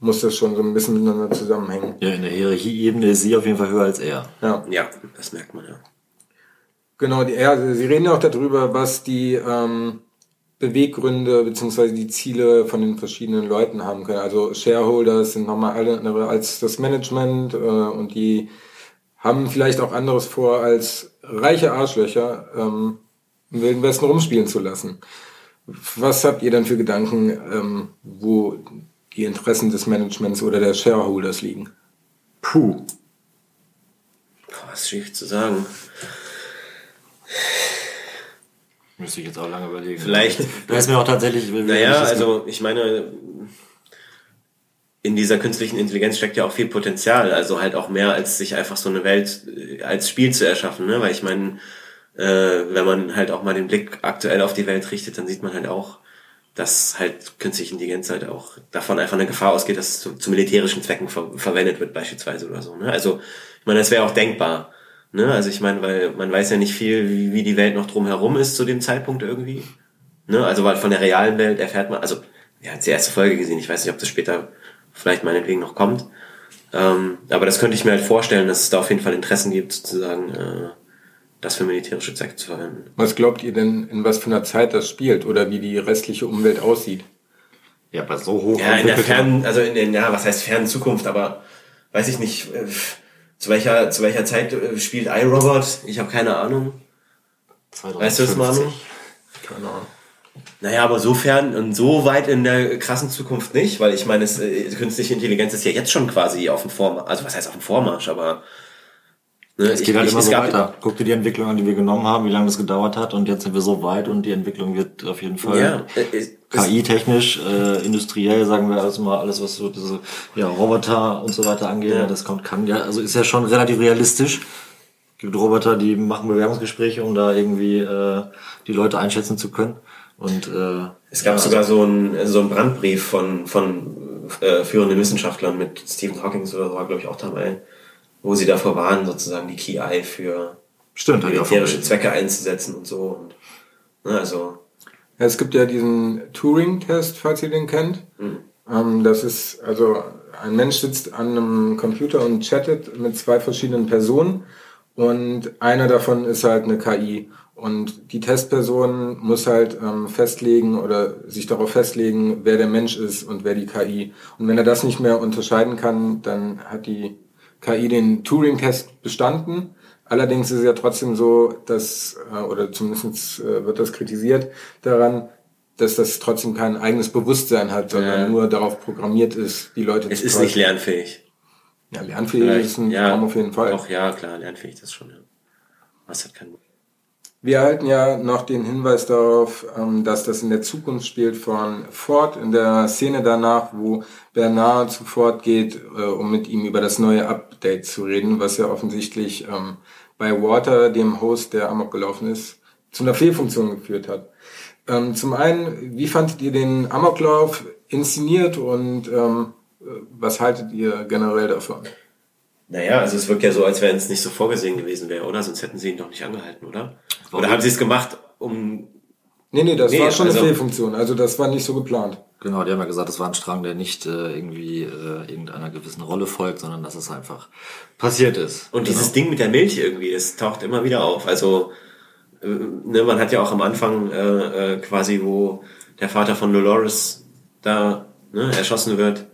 muss das schon so ein bisschen miteinander zusammenhängen. Ja, in der Hierarchieebene ist sie auf jeden Fall höher als er. Ja. Ja, das merkt man ja. Genau, die, ja, sie reden ja auch darüber, was die ähm, Beweggründe beziehungsweise die Ziele von den verschiedenen Leuten haben können. Also Shareholders sind nochmal alle andere als das Management äh, und die haben vielleicht auch anderes vor, als reiche Arschlöcher ähm, im Wilden Westen rumspielen zu lassen. Was habt ihr denn für Gedanken, ähm, wo die Interessen des Managements oder der Shareholders liegen? Puh. Boah, ist schwierig zu sagen. Müsste ich jetzt auch lange überlegen. Vielleicht- Da ist mir auch tatsächlich. Naja, also ich meine, in dieser künstlichen Intelligenz steckt ja auch viel Potenzial, also halt auch mehr als sich einfach so eine Welt äh, als Spiel zu erschaffen, ne? Weil ich meine, äh, wenn man halt auch mal den Blick aktuell auf die Welt richtet, dann sieht man halt auch, dass halt künstliche Intelligenz halt auch davon einfach eine Gefahr ausgeht, dass es zu, zu militärischen Zwecken ver verwendet wird beispielsweise oder so. Ne? Also ich meine, das wäre auch denkbar. Ne? Also ich meine, weil man weiß ja nicht viel, wie, wie die Welt noch drumherum ist zu dem Zeitpunkt irgendwie. Ne? Also weil von der realen Welt erfährt man, also wir haben die erste Folge gesehen, ich weiß nicht, ob das später vielleicht meinetwegen noch kommt. Ähm, aber das könnte ich mir halt vorstellen, dass es da auf jeden Fall Interessen gibt, sozusagen, äh, das für militärische Zwecke zu verwenden. Was glaubt ihr denn, in was für einer Zeit das spielt oder wie die restliche Umwelt aussieht? Ja, aber so hoch. Ja, in der fernen, also in den, ja, was heißt fernen Zukunft, aber weiß ich nicht, äh, zu welcher, zu welcher Zeit äh, spielt iRobot? Ich habe keine Ahnung. Weißt du das, Manu? 2050. Keine Ahnung. Naja, aber so fern und so weit in der krassen Zukunft nicht, weil ich meine, es, äh, künstliche Intelligenz ist ja jetzt schon quasi auf dem Vormarsch, also was heißt auf dem Vormarsch, aber ne, Es geht halt immer so weiter. Guck dir die Entwicklung an, die wir genommen haben, wie lange das gedauert hat und jetzt sind wir so weit und die Entwicklung wird auf jeden Fall Ja, äh, es- KI-technisch, äh, industriell, sagen wir also mal, alles was so diese ja, Roboter und so weiter angeht, Ja. das kommt, kann ja, also ist ja schon relativ realistisch. gibt Roboter, die machen Bewerbungsgespräche, um da irgendwie äh, die Leute einschätzen zu können. Und äh, Es gab ja, sogar so einen so einen Brandbrief von, von äh, führenden Wissenschaftlern mit Stephen Hawking oder so, war glaube ich auch dabei, wo sie davor waren, sozusagen die KI für stimmt, militärische Zwecke einzusetzen und so. Und, ne, also, Ja, es gibt ja diesen Turing-Test, falls ihr den kennt. Ähm, das ist, also ein Mensch sitzt an einem Computer und chattet mit zwei verschiedenen Personen und einer davon ist halt eine KI. Und die Testperson muss halt ähm, festlegen oder sich darauf festlegen, wer der Mensch ist und wer die KI. Und wenn er das nicht mehr unterscheiden kann, dann hat die KI den Turing-Test bestanden. Allerdings ist es ja trotzdem so, dass, äh, oder zumindest äh, wird das kritisiert daran, dass das trotzdem kein eigenes Bewusstsein hat, sondern Ja. nur darauf programmiert ist, die Leute es zu ist täuschen. nicht lernfähig. Ja, lernfähig ist ein Traum auf jeden Fall. Doch, ja, klar, lernfähig das schon, ja. Was hat kein Wir erhalten ja noch den Hinweis darauf, ähm, dass das in der Zukunft spielt von Ford, in der Szene danach, wo Bernard zu Ford geht, äh, um mit ihm über das neue Update zu reden, was ja offensichtlich ähm, bei Water, dem Host, der Amok gelaufen ist, zu einer Fehlfunktion geführt hat. Ähm, Zum einen, wie fandet ihr den Amoklauf inszeniert und was haltet ihr generell davon? Naja, also es wirkt ja so, als wenn es nicht so vorgesehen gewesen wäre, oder? Sonst hätten sie ihn doch nicht angehalten, oder? Warum? Oder haben sie es gemacht, um. Nee, nee, das Nee, war schon also- eine Fehlfunktion. Also das war nicht so geplant. Genau, die haben ja gesagt, das war ein Strang, der nicht äh, irgendwie äh, irgendeiner gewissen Rolle folgt, sondern dass es einfach passiert ist. Und Genau. dieses Ding mit der Milch irgendwie, das taucht immer wieder auf. Also, äh, ne, man hat ja auch am Anfang äh, äh, quasi, wo der Vater von Dolores da ne, erschossen wird,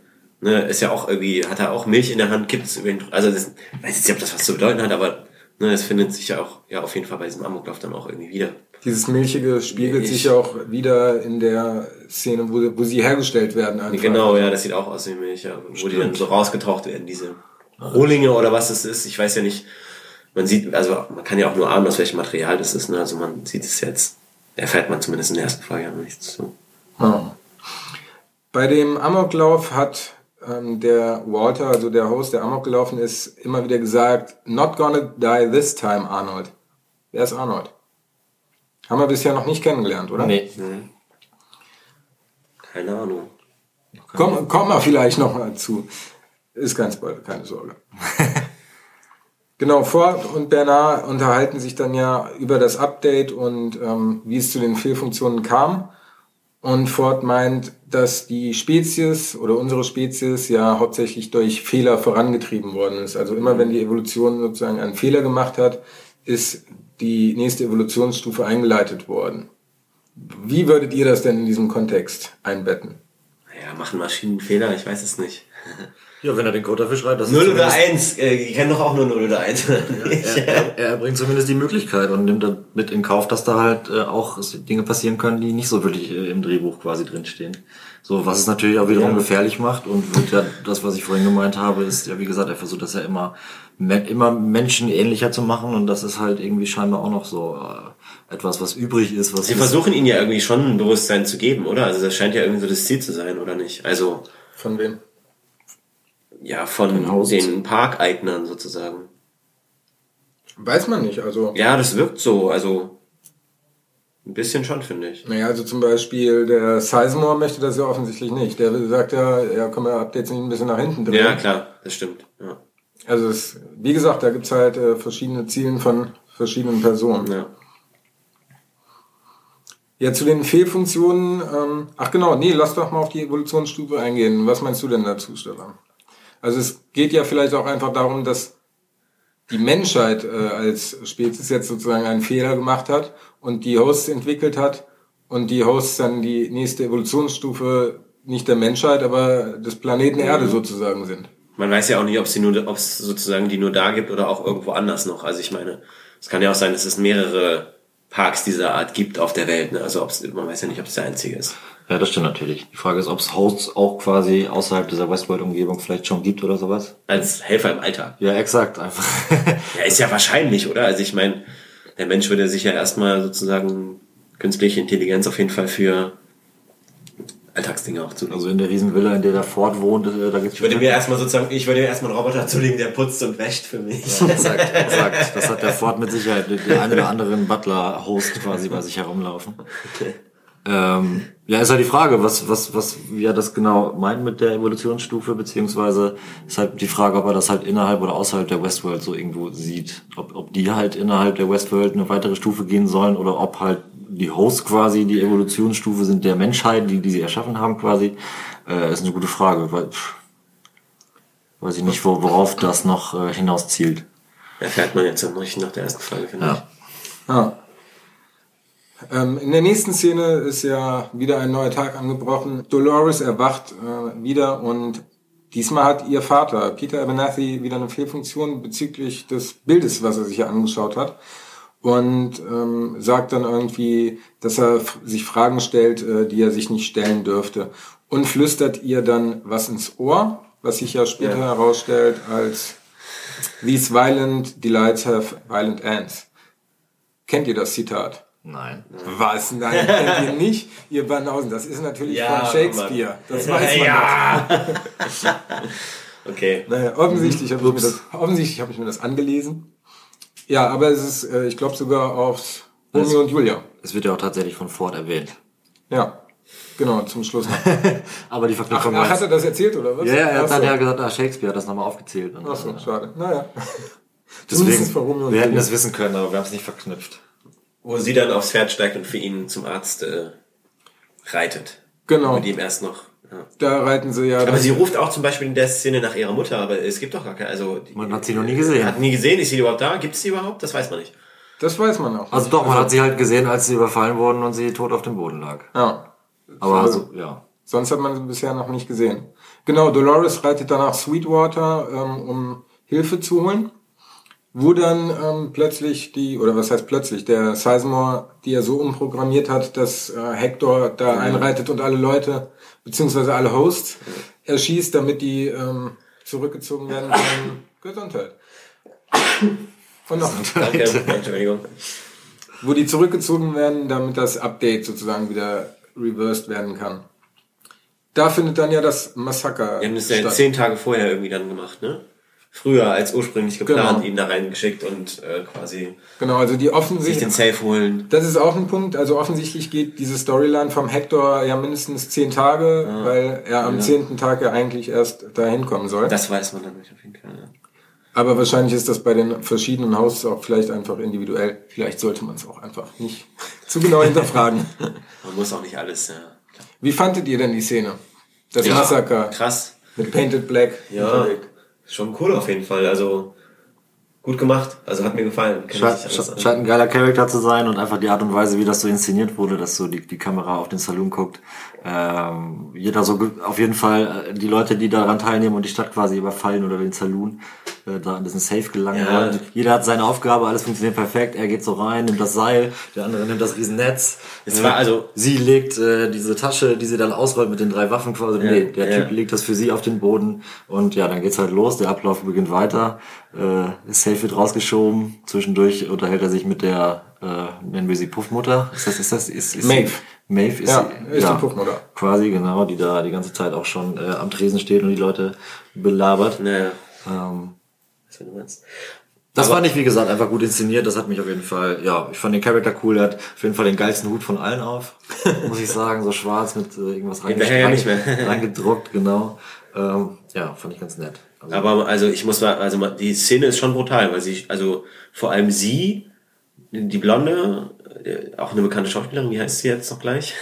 ne, ist ja auch irgendwie, hat er auch Milch in der Hand, gibt's über ihn, also das, weiß jetzt nicht, ob das was zu bedeuten hat, aber ne, es findet sich ja auch, ja, auf jeden Fall bei diesem Amoklauf dann auch irgendwie wieder. Dieses Milchige spiegelt Ich- sich ja auch wieder in der Szene, wo, wo sie hergestellt werden. Einfach. Genau, ja, das sieht auch aus wie Milch, ja, wo die dann so rausgetaucht werden, diese Rohlinge oder was das ist. Ich weiß ja nicht. Man sieht, also man kann ja auch nur ahnen, aus welchem Material das ist. Ne? Also man sieht es jetzt, erfährt man zumindest in der ersten Folge nichts zu. Ja. Bei dem Amoklauf hat ähm, der Walter, also der Host, der Amok gelaufen ist, immer wieder gesagt, not gonna die this time, Arnold. Wer ist Arnold? Haben wir bisher noch nicht kennengelernt, oder? Nee. Keine Ahnung. Komm, komm mal vielleicht noch mal zu. Ist kein Spoiler, keine Sorge. [LAUGHS] genau, Ford und Bernard unterhalten sich dann ja über das Update und ähm, wie es zu den Fehlfunktionen kam. Und Ford meint, dass die Spezies oder unsere Spezies ja hauptsächlich durch Fehler vorangetrieben worden ist. Also immer wenn die Evolution sozusagen einen Fehler gemacht hat, ist die nächste Evolutionsstufe eingeleitet worden. Wie würdet ihr das denn in diesem Kontext einbetten? Ja, machen Maschinen Fehler? Ich weiß es nicht. Ja, wenn er den Code dafür schreibt. Das 0 oder 1, äh, ich kenne doch auch nur 0 oder 1. Ja, [LAUGHS] er, er, bringt zumindest die Möglichkeit und nimmt damit in Kauf, dass da halt äh, auch Dinge passieren können, die nicht so wirklich äh, im Drehbuch quasi drinstehen. So, was es natürlich auch wiederum ja. gefährlich macht und wird ja das, was ich vorhin gemeint habe, ist ja, wie gesagt, er versucht das ja immer, immer menschenähnlicher zu machen und das ist halt irgendwie scheinbar auch noch so äh, etwas, was übrig ist. Was Sie versuchen ihnen ja irgendwie schon ein Bewusstsein zu geben, oder? Also das scheint ja irgendwie so das Ziel zu sein, oder nicht? Also. Von wem? Ja, von den Parkeignern sozusagen. Weiß man nicht, also. Ja, das wirkt so, also. Ein bisschen schon, finde ich. Naja, also zum Beispiel der Sizemore möchte das ja offensichtlich nicht. Der sagt ja, ja, komm, ihr habt jetzt nicht ein bisschen nach hinten drin. Ja, klar, das stimmt. Ja. Also es, wie gesagt, da gibt's halt äh, verschiedene Ziele von verschiedenen Personen. Ja. Ja, zu den Fehlfunktionen, ähm, ach genau, nee, lass doch mal auf die Evolutionsstufe eingehen. Was meinst du denn dazu, Stefan? Also es geht ja vielleicht auch einfach darum, dass die Menschheit äh, als Spezies jetzt sozusagen einen Fehler gemacht hat und die Hosts entwickelt hat und die Hosts dann die nächste Evolutionsstufe nicht der Menschheit, aber des Planeten mhm. Erde sozusagen sind. Man weiß ja auch nicht, ob sie nur, ob es sozusagen die nur da gibt oder auch irgendwo anders noch. Also ich meine, es kann ja auch sein, dass es mehrere Parks dieser Art gibt auf der Welt. Ne? Also ob's, man weiß ja nicht, ob es der einzige ist. Ja, das stimmt natürlich. Die Frage ist, ob es Hosts auch quasi außerhalb dieser Westworld-Umgebung vielleicht schon gibt oder sowas. Als Helfer im Alltag. Ja, exakt, einfach. [LAUGHS] ja, ist ja wahrscheinlich, oder? Also ich meine, der Mensch würde sich ja erstmal sozusagen künstliche Intelligenz auf jeden Fall für Alltagsdinge auch zu. Also in der Riesenvilla, in der der Ford wohnt, äh, da gibt's Ich würde mir erstmal sozusagen, ich würde mir erstmal einen Roboter zulegen, der putzt und wäscht für mich. Ja, exakt, exakt. Das hat der Ford mit Sicherheit, der eine oder anderen Butler-Host quasi bei sich herumlaufen. Ähm, ja, ist halt die Frage, was, was, was, wie er das genau meint mit der Evolutionsstufe, beziehungsweise ist halt die Frage, ob er das halt innerhalb oder außerhalb der Westworld so irgendwo sieht. Ob, ob die halt innerhalb der Westworld eine weitere Stufe gehen sollen oder ob halt die Hosts quasi die Evolutionsstufe sind der Menschheit, die, die sie erschaffen haben quasi, äh, ist eine gute Frage, weil, pff, weiß ich nicht, worauf das noch äh, hinaus zielt. Erfährt man jetzt noch nicht nach der ersten Frage, finde ja. ich. Ah. Ähm, in der nächsten Szene ist ja wieder ein neuer Tag angebrochen. Dolores erwacht äh, wieder und diesmal hat ihr Vater, Peter Abernathy, wieder eine Fehlfunktion bezüglich des Bildes, was er sich hier angeschaut hat. Und ähm, sagt dann irgendwie, dass er sich Fragen stellt, äh, die er sich nicht stellen dürfte. Und flüstert ihr dann was ins Ohr, was sich ja später ja. herausstellt als These violent delights have violent ends. Kennt ihr das Zitat? Nein. Was? Nein, [LAUGHS] kennt ihr nicht? Ihr Banausen, das ist natürlich ja, von Shakespeare. Das weiß man ja. [LAUGHS] okay. Naja, offensichtlich habe ich, mir das, offensichtlich hab ich mir das angelesen. Ja, aber es ist, äh, ich glaube sogar auf Romeo und Julia. Es wird ja auch tatsächlich von Ford erwähnt. Ja. Genau, zum Schluss noch. [LAUGHS] aber die Verknüpfung ach, ach, hat er das erzählt, oder was? Ja, ja er hat dann ja gesagt, ah, Shakespeare hat das nochmal aufgezählt. Ach so, schade. Naja. Deswegen, wir hätten das wissen können, aber wir haben es nicht verknüpft wo sie dann aufs Pferd steigt und für ihn zum Arzt äh, reitet. Genau. Mit ihm erst noch. Ja. Da reiten sie ja. Aber sie ruft auch zum Beispiel in der Szene nach ihrer Mutter, aber es gibt doch gar keine. Also die, man hat sie noch nie gesehen. Hat nie gesehen. Ist sie überhaupt da? Gibt es sie überhaupt? Das weiß man nicht. Das weiß man auch. Also doch, man also, hat sie halt gesehen, als sie überfallen wurden und sie tot auf dem Boden lag. Ja. Aber also, ja. Sonst hat man sie bisher noch nicht gesehen. Genau, Dolores reitet dann nach Sweetwater, ähm, um Hilfe zu holen wo dann ähm, plötzlich die, oder was heißt plötzlich, der Sizemore, die er so umprogrammiert hat, dass äh, Hector da einreitet und alle Leute, beziehungsweise alle Hosts erschießt, damit die ähm, zurückgezogen werden [LAUGHS] von Gesundheit. Und noch Danke, Entschuldigung. Wo die zurückgezogen werden, damit das Update sozusagen wieder reversed werden kann. Da findet dann ja das Massaker. Wir haben das ja zehn Tage vorher irgendwie dann gemacht, ne? Früher als ursprünglich geplant Genau. ihn da reingeschickt und äh, quasi Genau, also die sich offensichtlich. den Safe holen. Das ist auch ein Punkt. Also offensichtlich geht diese Storyline vom Hector ja mindestens zehn Tage, weil er am zehnten Tag ja eigentlich erst dahin kommen soll. Das weiß man dann nicht auf jeden Fall. Ja. Aber wahrscheinlich ist das bei den verschiedenen Houses auch vielleicht einfach individuell. Vielleicht sollte man es auch einfach nicht zu genau [LAUGHS] hinterfragen. Man muss auch nicht alles. Ja. Wie fandet ihr denn die Szene? Das Ja, Massaker Krass. mit Painted Black. Ja, schon cool auf jeden Fall. Also gut gemacht. Also hat mir gefallen. Scheint, scheint ein geiler Charakter zu sein und einfach die Art und Weise, wie das so inszeniert wurde, dass so die, die Kamera auf den Saloon guckt. Ähm, jeder so auf jeden Fall äh, die Leute, die daran teilnehmen und die Stadt quasi überfallen oder den Saloon äh, da in diesen Safe gelangen Ja. wollen. Jeder hat seine Aufgabe, alles funktioniert perfekt. Er geht so rein, nimmt das Seil, der andere nimmt das Riesennetz. Es war also- sie legt äh, diese Tasche, die sie dann ausrollt mit den drei Waffen quasi. nee, der ja. Typ legt das für sie auf den Boden und ja, dann geht's halt los. Der Ablauf beginnt weiter. Äh, Safe wird rausgeschoben. Zwischendurch unterhält er sich mit der, äh, nennen wir sie Puffmutter. Ist das, ist das, ist, ist Maeve. Maeve ist, Ja, sie, ist die Puffmutter. Quasi, genau, die da die ganze Zeit auch schon äh, am Tresen steht und die Leute belabert. Naja, Ähm, was du meinst. das fand ich, wie gesagt, einfach gut inszeniert. Das hat mich auf jeden Fall, ja, ich fand den Charakter cool. Er hat auf jeden Fall den geilsten Hut von allen auf, [LAUGHS] muss ich sagen. So schwarz mit äh, irgendwas ja nicht reingedruckt, genau. Ähm, ja, fand ich ganz nett. Also, Aber also ich muss mal, also die Szene ist schon brutal, weil sie, also vor allem sie, die Blonde, äh, auch eine bekannte Schauspielerin, wie heißt sie jetzt noch gleich?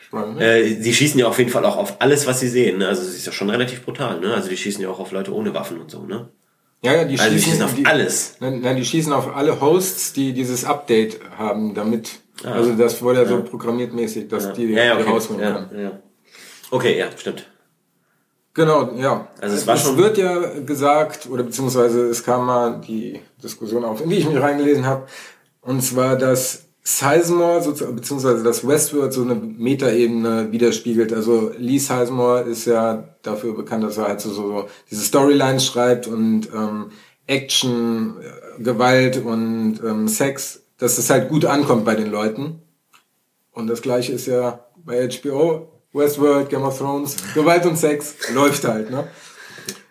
Spannend. Äh, die schießen ja auf jeden Fall auch auf alles, was sie sehen. Ne? Also sie ist ja schon relativ brutal. Ne? Also die schießen ja auch auf Leute ohne Waffen und so. Ne? Ja, ja, die Also die schießen, schießen auf die, alles. Nein, nein, die schießen auf alle Hosts, die dieses Update haben, damit. Ah. also das wurde ja so programmiert mäßig, dass die, ja, ja, die okay. rausholen ja, können. ja. Okay, ja, stimmt. Genau, ja. Also es war es schon- wird ja gesagt, oder beziehungsweise es kam mal die Diskussion auf, in die ich mich reingelesen habe, und zwar, dass Sizemore, beziehungsweise das Westworld so eine Metaebene widerspiegelt. Also Lee Sizemore ist ja dafür bekannt, dass er halt so, so diese Storylines schreibt und ähm, Action, äh, Gewalt und ähm, Sex, dass es halt gut ankommt bei den Leuten. Und das gleiche ist ja bei HBO, Westworld, Game of Thrones, Gewalt und Sex läuft halt, ne?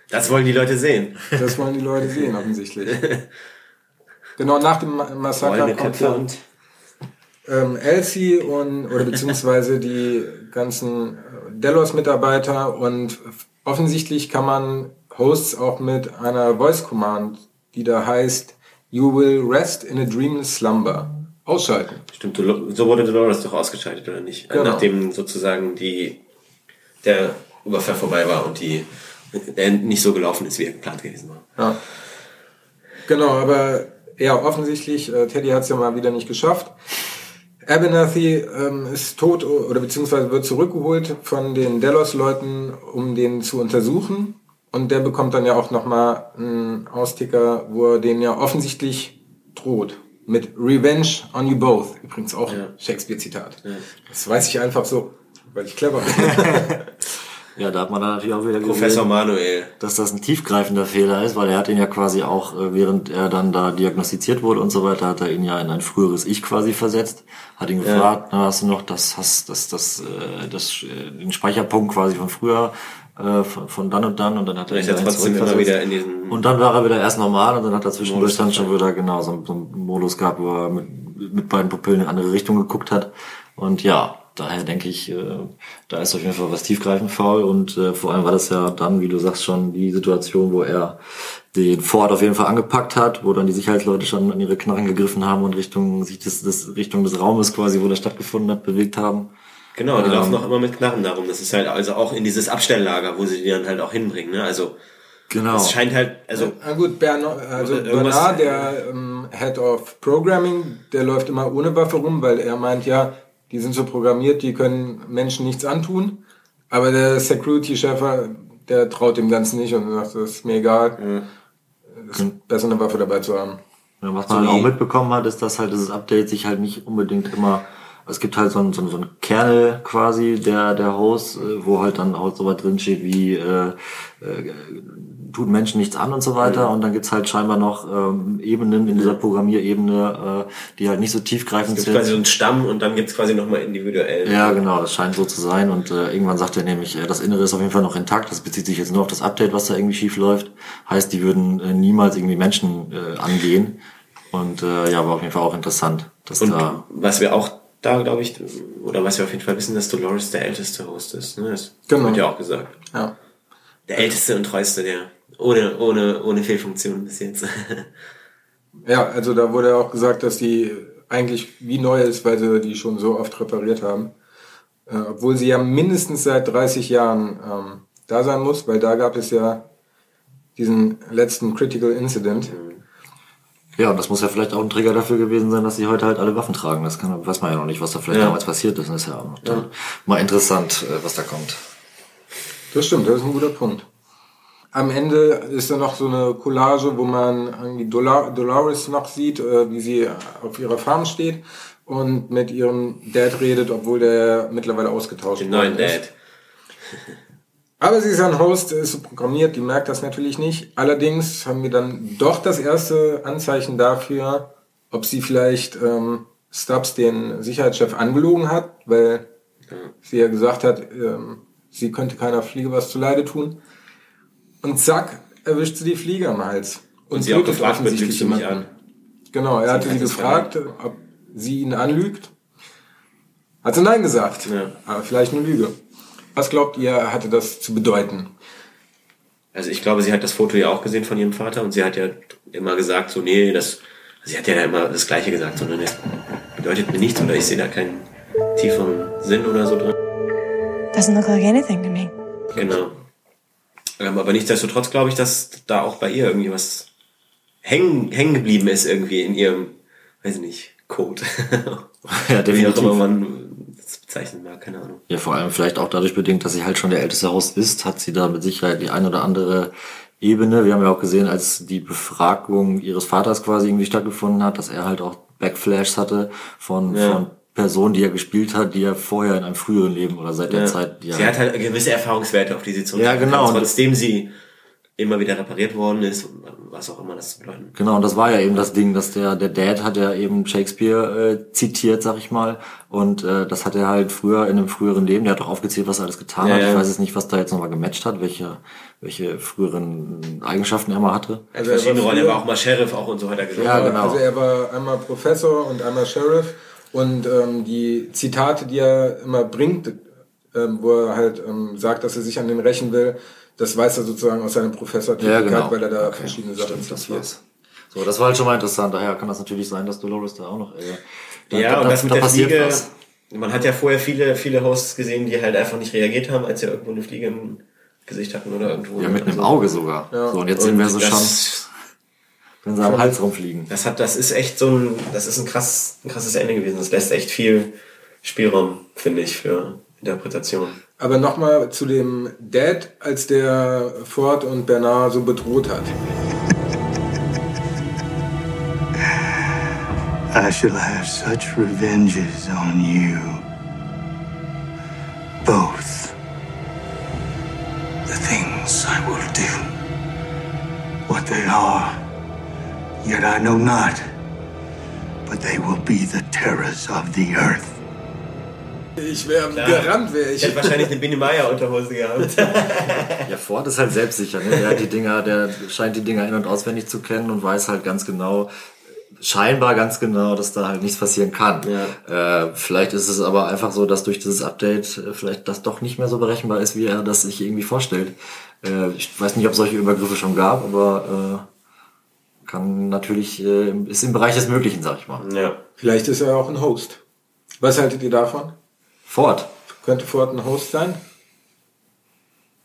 Das wollen die Leute sehen. Das wollen die Leute sehen, offensichtlich. Genau, nach dem Ma- Massaker kommt ja, und ähm, Elsie und, oder beziehungsweise die ganzen äh, Delos-Mitarbeiter und offensichtlich kann man Hosts auch mit einer Voice Command, die da heißt, You will rest in a dreamless slumber, ausschalten. Stimmt, so wurde Dolores doch ausgeschaltet, oder nicht? Genau. Nachdem sozusagen die, der Überfall vorbei war und die der nicht so gelaufen ist, wie er geplant gewesen war. Ja. Genau, aber ja, offensichtlich, äh, Teddy hat es ja mal wieder nicht geschafft. Abernathy ähm, ist tot oder beziehungsweise wird zurückgeholt von den Delos-Leuten, um den zu untersuchen. Und der bekommt dann ja auch nochmal einen Austicker, wo er den ja offensichtlich droht. Mit Revenge on you both. Übrigens auch Ja. Shakespeare-Zitat. Das weiß ich einfach so, weil ich clever bin. [LAUGHS] ja, da hat man dann natürlich auch wieder Professor gesehen, Manuel. dass das ein tiefgreifender Fehler ist, weil er hat ihn ja quasi auch, äh, während er dann da diagnostiziert wurde und so weiter, hat er ihn ja in ein früheres Ich quasi versetzt, hat ihn gefragt, na, hast du noch das, hast das, das, äh, das, äh, den Speicherpunkt quasi von früher, äh, von, von dann und dann und dann hat er trotzdem immer wieder in diesen Und dann war er wieder erst normal und dann hat er zwischendurch dann schon wieder genau so, so einen Modus gehabt, wo er mit, mit beiden Pupillen in andere Richtung geguckt hat. Und ja, daher denke ich, äh, da ist auf jeden Fall was tiefgreifend faul und äh, vor allem war das ja dann, wie du sagst, schon die Situation, wo er den Ford auf jeden Fall angepackt hat, wo dann die Sicherheitsleute schon an ihre Knarren gegriffen haben und Richtung sich des, des Richtung des Raumes quasi, wo das stattgefunden hat, bewegt haben. Genau, die laufen noch immer mit Knarren darum. Das ist halt also auch in dieses Abstelllager, wo sie die dann halt auch hinbringen. Ne? Also Genau. es scheint halt, also Na gut, Bernard, also Bernard, der ähm, Head of Programming, der läuft immer ohne Waffe rum, weil er meint, ja, die sind so programmiert, die können Menschen nichts antun. Aber der Security-Chef, der traut dem Ganzen nicht und sagt, das ist mir egal. Es ist besser eine Waffe dabei zu haben. Ja, was So man halt wie- auch mitbekommen hat, ist, dass halt dieses Update sich halt nicht unbedingt immer, es gibt halt so ein, so ein, so ein Kernel quasi der, der Host, äh, wo halt dann auch so was drin steht wie, äh, äh, tut Menschen nichts an und so weiter. Und dann gibt's halt scheinbar noch ähm, Ebenen in dieser Programmierebene, äh, die halt nicht so tiefgreifend Es sind. gibt quasi so einen Stamm und dann gibt's quasi nochmal individuell. Ja, genau, das scheint so zu sein. Und äh, irgendwann sagt er nämlich, äh, das Innere ist auf jeden Fall noch intakt. Das bezieht sich jetzt nur auf das Update, was da irgendwie schief läuft. Heißt, die würden äh, niemals irgendwie Menschen äh, angehen. Und äh, ja, war auf jeden Fall auch interessant, dass Und da. was wir auch da, glaube ich, oder was wir auf jeden Fall wissen, dass Dolores der älteste Host ist. Ne? Das Genau. wird ja auch gesagt. Ja. Der älteste und treueste, der ohne, ohne, ohne Fehlfunktion bis jetzt. [LAUGHS] Ja, also da wurde auch gesagt, dass die eigentlich wie neu ist, weil sie die schon so oft repariert haben. Äh, obwohl sie ja mindestens seit 30 Jahren ähm, da sein muss, weil da gab es ja diesen letzten Critical Incident. Ja, und das muss ja vielleicht auch ein Trigger dafür gewesen sein, dass sie heute halt alle Waffen tragen. Das kann, weiß man ja noch nicht, was da vielleicht Ja. damals passiert ist. Das ist ja auch dann mal interessant, äh, was da kommt. Das stimmt, das ist ein guter Punkt. Am Ende ist da noch so eine Collage, wo man irgendwie Dolores noch sieht, äh, wie sie auf ihrer Farm steht und mit ihrem Dad redet, obwohl der mittlerweile ausgetauscht Den neuen. Dad. Aber sie ist ein Host, ist so programmiert, die merkt das natürlich nicht. Allerdings haben wir dann doch das erste Anzeichen dafür, ob sie vielleicht ähm, Stubbs, den Sicherheitschef, angelogen hat, weil sie ja gesagt hat, ähm, sie könnte keiner Fliege was zuleide tun. Und zack, erwischt sie die Fliege am Hals. Und, sie auch tötet gefragt offensichtlich jemanden. Genau, er hatte hat sie gefragt, ob sie ihn anlügt. Hat sie Nein gesagt. Ja. Aber vielleicht eine Lüge. Was glaubt ihr, hatte das zu bedeuten? Also ich glaube, sie hat das Foto ja auch gesehen von ihrem Vater und sie hat ja immer gesagt, so, nee, das, sie hat ja immer das Gleiche gesagt, sondern das bedeutet mir nichts oder ich sehe da keinen tieferen Sinn oder so drin. Doesn't look like anything to me. Genau. Ähm, aber nichtsdestotrotz glaube ich, dass da auch bei ihr irgendwie was hängen, hängen geblieben ist irgendwie in ihrem, weiß ich nicht, Code. [LAUGHS] Ja, Wie auch definitiv. immer man das bezeichnen mag, keine Ahnung. Ja, vor allem vielleicht auch dadurch bedingt, dass sie halt schon der älteste Host ist, hat sie da mit Sicherheit die ein oder andere Ebene. Wir haben ja auch gesehen, als die Befragung ihres Vaters quasi irgendwie stattgefunden hat, dass er halt auch Backflashs hatte von, Ja. von Personen, die er gespielt hat, die er vorher in einem früheren Leben oder seit der Ja. Zeit, die sie er hat halt gewisse Erfahrungswerte, auf die sie zurück Ja, genau. kann, trotzdem sie immer wieder repariert worden ist was auch immer das zu bedeuten. Genau, und das war ja eben das Ding, dass der, der Dad hat ja eben Shakespeare äh, zitiert, sag ich mal. Und äh, das hat er halt früher in einem früheren Leben, der hat doch aufgezählt, was er alles getan Ja, hat. ja. Ich weiß jetzt nicht, was da jetzt nochmal gematcht hat, welche, welche früheren Eigenschaften er mal hatte. Also er war verschiedene Rollen, er war auch mal Sheriff auch und so hat er gesagt. Ja, genau. Also er war einmal Professor und einmal Sheriff und ähm, die Zitate, die er immer bringt, ähm, wo er halt ähm, sagt, dass er sich an den rächen will, das weiß er sozusagen aus seinem Professortätigkeit, weil er da verschiedene Sachen Stimmt, das zitiert. So, das war halt schon mal interessant. Daher kann das natürlich sein, dass Dolores da auch noch. Äh, da, Ja, da, und das da, mit da der Fliege, was. man hat ja vorher viele, viele Hosts gesehen, die halt einfach nicht reagiert haben, als sie irgendwo eine Fliege im Gesicht hatten oder irgendwo. Ja, mit einem Also, Auge sogar. So, und jetzt sehen wir so schon, das, wenn sie am Hals rumfliegen. das hat, das ist echt so ein, das ist ein krass, ein krasses Ende gewesen. Das lässt echt viel Spielraum, finde ich, für Interpretation. Aber nochmal zu dem Dad, als der Ford und Bernard so bedroht hat. I shall have such revenges on you. Both. The things I will do. What they are, yet I know not. But they will be the terrors of the earth. Ich wäre gerannt, wäre Ich ich. hätte wahrscheinlich eine Biene Meier Unterhose gehabt. Ja, Ford ist halt selbstsicher. Ne? Der hat die Dinger, der scheint die Dinger in- und auswendig zu kennen und weiß halt ganz genau, scheinbar ganz genau, dass da halt nichts passieren kann. Äh, vielleicht ist es aber einfach so, dass durch dieses Update äh, vielleicht das doch nicht mehr so berechenbar ist, wie er das sich irgendwie vorstellt. Äh, ich weiß nicht, ob es solche Übergriffe schon gab, aber äh, kann natürlich, äh, ist im Bereich des Möglichen, sag ich mal. ja. Vielleicht ist er auch ein Host. Was haltet ihr davon? Ford. Könnte Ford ein Host sein?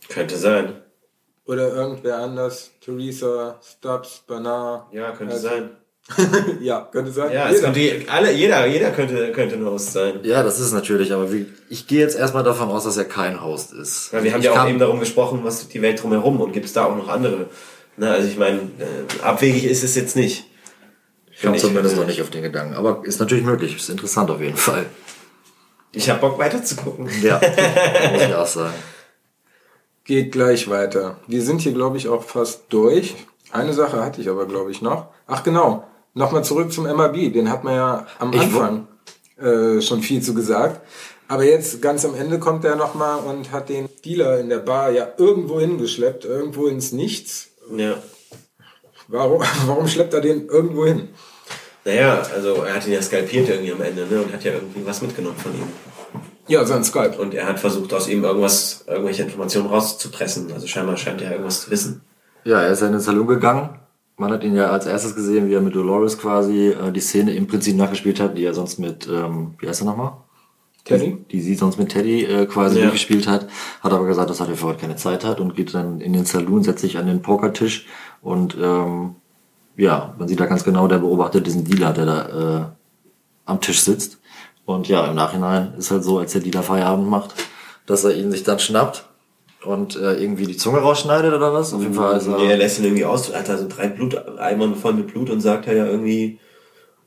Könnte sein. Oder irgendwer anders? Theresa, Stubbs, Bernard? Ja, könnte Also- sein. [LAUGHS] ja, könnte sein. Ja, es Jeder. könnte, alle, jeder, jeder könnte, könnte ein Host sein. Ja, das ist es natürlich, aber wie, ich gehe jetzt erstmal davon aus, dass er kein Host ist. Ja, wir haben ich ja auch eben darum gesprochen, was die Welt drumherum und gibt es da auch noch andere. Na, also ich meine, äh, abwegig ist es jetzt nicht. Ich komme zumindest noch nicht auf den Gedanken. Aber ist natürlich möglich. Ist interessant auf jeden Fall. Ich habe Bock weiter zu gucken. Ja, [LAUGHS] muss ich auch sagen. geht gleich weiter. Wir sind hier, glaube ich, auch fast durch. Eine Sache hatte ich aber, glaube ich, noch. Ach genau, nochmal zurück zum MAB. Den hat man ja am Ich Anfang äh, schon viel zu gesagt. Aber jetzt ganz am Ende kommt er nochmal und hat den Dealer in der Bar ja irgendwo hingeschleppt, irgendwo ins Nichts. Ja. Warum, [LAUGHS] warum schleppt er den irgendwo hin? Naja, also er hat ihn ja skalpiert irgendwie am Ende, ne? Und hat ja irgendwie was mitgenommen von ihm. Ja, sein Skype. Und er hat versucht, aus ihm irgendwas, irgendwelche Informationen rauszupressen. Also scheinbar scheint er irgendwas zu wissen. Ja, er ist in den Salon gegangen. Man hat ihn ja als erstes gesehen, wie er mit Dolores quasi äh, die Szene im Prinzip nachgespielt hat, die er sonst mit, ähm, wie heißt er nochmal? Teddy? Die sie sonst mit Teddy äh, quasi Ja. gespielt hat, hat aber gesagt, dass er für heute keine Zeit hat und geht dann in den Saloon, setzt sich an den Pokertisch und ähm, ja, man sieht da ganz genau, der beobachtet diesen Dealer, der da äh, am Tisch sitzt. Und ja, im Nachhinein ist halt so, als der Dealer Feierabend macht, dass er ihn sich dann schnappt und äh, irgendwie die Zunge rausschneidet oder was. Auf jeden Fall ist er, Nee, er lässt ihn irgendwie aus, hat also drei Bluteimern voll mit Blut und sagt er ja irgendwie,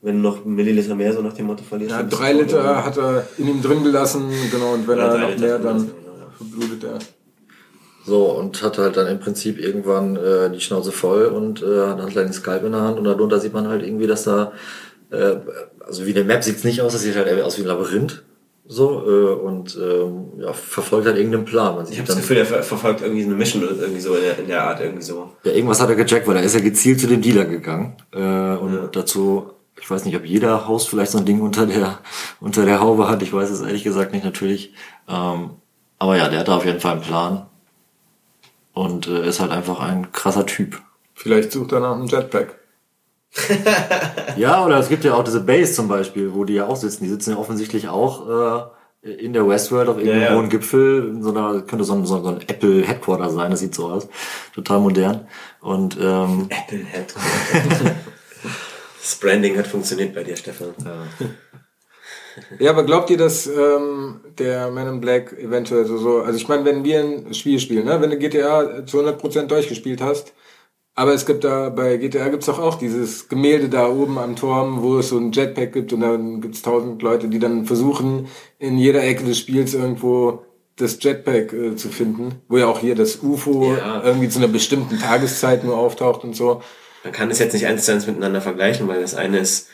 wenn du noch einen Milliliter mehr so nach dem Motto verlierst. Ja, drei Liter oder? hat er in ihm drin gelassen, genau, und wenn Ja, er noch Liter mehr, dann verblutet er. So, und hat halt dann im Prinzip irgendwann äh, die Schnauze voll und äh, hat einen kleinen Skype in der Hand und darunter sieht man halt irgendwie, dass da, äh, also wie der Map sieht's nicht aus, das sieht halt eher aus wie ein Labyrinth. So, äh, und ähm, ja, verfolgt halt irgendeinen Plan. Man Ich habe das Gefühl, er ver verfolgt irgendwie so eine Mission oder irgendwie so in der, in der Art irgendwie so. ja, irgendwas hat er gecheckt, weil er ist ja gezielt zu dem Dealer gegangen. Äh, und Ja. dazu, ich weiß nicht, ob jeder Host vielleicht so ein Ding unter der, [LAUGHS] unter der Haube hat, ich weiß es ehrlich gesagt nicht natürlich. Ähm, aber ja, der hat da auf jeden Fall einen Plan. Und äh, ist halt einfach ein krasser Typ. Vielleicht sucht er nach einem Jetpack. [LAUGHS] Ja, oder es gibt ja auch diese Base zum Beispiel, wo die ja auch sitzen. Die sitzen ja offensichtlich auch äh, in der Westworld auf irgendeinem Ja, ja. hohen Gipfel. In so einer, könnte so ein, so ein Apple Headquarter sein, das sieht so aus. Total modern. Und ähm, Apple Head. [LAUGHS] das Branding hat funktioniert bei dir, Stefan. Ja, [LAUGHS] aber glaubt ihr, dass ähm, der Man in Black eventuell so, so also ich meine, wenn wir ein Spiel spielen, ne, wenn du GTA zu 100% durchgespielt hast, aber es gibt da, bei GTA gibt's doch auch dieses Gemälde da oben am Turm, wo es so ein Jetpack gibt und dann gibt's tausend Leute, die dann versuchen, in jeder Ecke des Spiels irgendwo das Jetpack äh, zu finden, wo ja auch hier das UFO Ja. irgendwie zu einer bestimmten Tageszeit nur auftaucht und so. Man kann es jetzt nicht eins zu eins miteinander vergleichen, weil das eine ist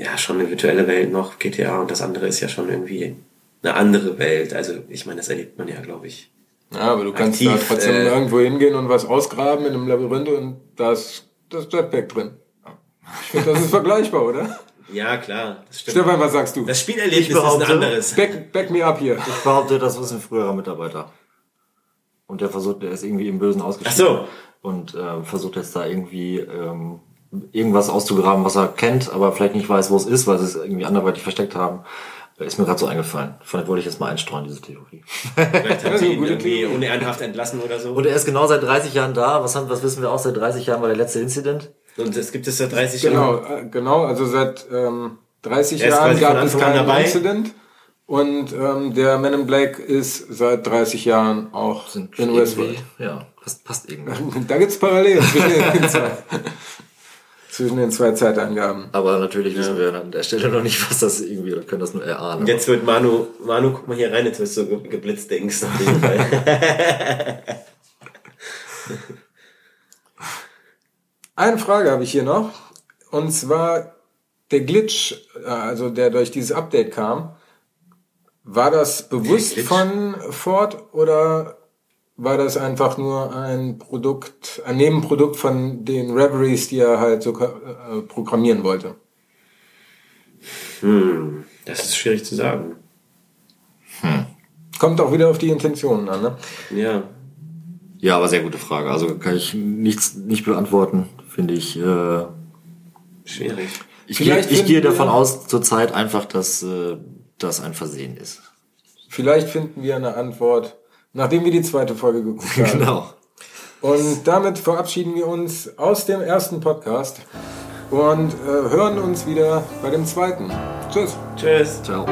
ja schon eine virtuelle Welt noch, GTA, und das andere ist ja schon irgendwie eine andere Welt. Also ich meine, das erlebt man ja, glaube ich. Ja, aber du kannst Aktiv, da trotzdem äh, irgendwo hingehen und was ausgraben in einem Labyrinth und da ist das Jetpack drin. Ich finde, das ist [LAUGHS] vergleichbar, oder? Ja, klar, das stimmt. Stefan, was sagst du? Das Spielerlebnis Ich ist ein behaupte- anderes. Back, back me up hier. ich behaupte, das ist ein früherer Mitarbeiter. Und der versucht, der ist irgendwie im Bösen Ach ausgestiegen. so. Und äh, versucht jetzt da irgendwie ähm, irgendwas auszugraben, was er kennt, aber vielleicht nicht weiß, wo es ist, weil sie es irgendwie anderweitig versteckt haben. Ist mir gerade so eingefallen. Vielleicht wollte ich jetzt mal einstreuen, diese Theorie. Vielleicht haben [LAUGHS] Ja, sie ihn irgendwie unehrenhaft entlassen oder so. Und er ist genau seit 30 Jahren da. Was, haben, was wissen wir auch? Seit 30 Jahren war der letzte Incident. Und es gibt es seit 30 Genau, Jahren. äh, genau. Also seit ähm, 30 Er ist Jahren gab es keinen dabei. Incident. Und ähm, der Man in Black ist seit 30 Jahren auch in irgendwie- Westworld. Ja, passt, passt irgendwie. [LAUGHS] Da gibt's Parallelen [LAUGHS] zwischen den zwei, Zeitangaben. Aber natürlich wissen wir an der Stelle noch nicht, was das irgendwie, oder können das nur erahnen. Jetzt wird Manu, Manu, guck mal hier rein, jetzt wirst du ge- geblitzt, Dings. Auf jeden Fall. [LAUGHS] Eine Frage habe ich hier noch. Und zwar der Glitch, äh, also der durch dieses Update kam. War das bewusst von Ford oder war das einfach nur ein Produkt, ein Nebenprodukt von den Reveries, die er halt so äh, programmieren wollte? hm, das ist schwierig zu sagen. Kommt auch wieder auf die Intentionen an, ne? Ja. Ja, aber sehr gute Frage. Also kann ich nichts nicht beantworten, finde ich. Äh, Schwierig. ich gehe, ich gehe wir- davon aus zurzeit einfach, dass äh, das ein Versehen ist. Vielleicht finden wir eine Antwort, nachdem wir die zweite Folge geguckt haben. [LAUGHS] [LAUGHS] Genau. Und damit verabschieden wir uns aus dem ersten Podcast und äh, hören uns wieder bei dem zweiten. Tschüss. Tschüss. Ciao.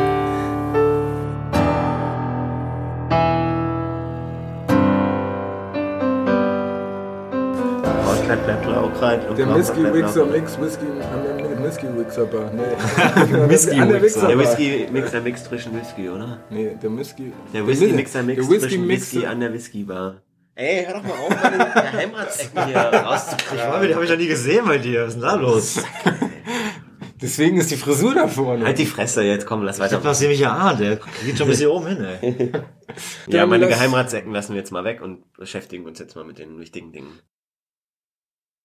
Und Der Whisky Wixer Rauchkleid. Mix Whisky an der Whisky Wixer Bar. Nee. [LAUGHS] [LAUGHS] Whisky an der. Wixer Der Bar. Whisky Mixer Mix zwischen Whisky, oder? Nee, der Whisky. Der Whisky der- Mixer Mix der Whisky zwischen Mixer- Whisky an der Whisky Bar. Ey, hör doch mal auf, meine [LAUGHS] Geheimratsecken hier rauszukriegen. Die habe ich noch nie gesehen bei dir. Was ist denn da los? Deswegen ist die Frisur da vorne. Halt die Fresse jetzt, komm, lass Ich weiter. hab das nämlich ja ah, der geht schon bis hier oben hin, ey. Ja, meine Geheimratsecken lassen wir jetzt mal weg und beschäftigen uns jetzt mal mit den wichtigen Dingen.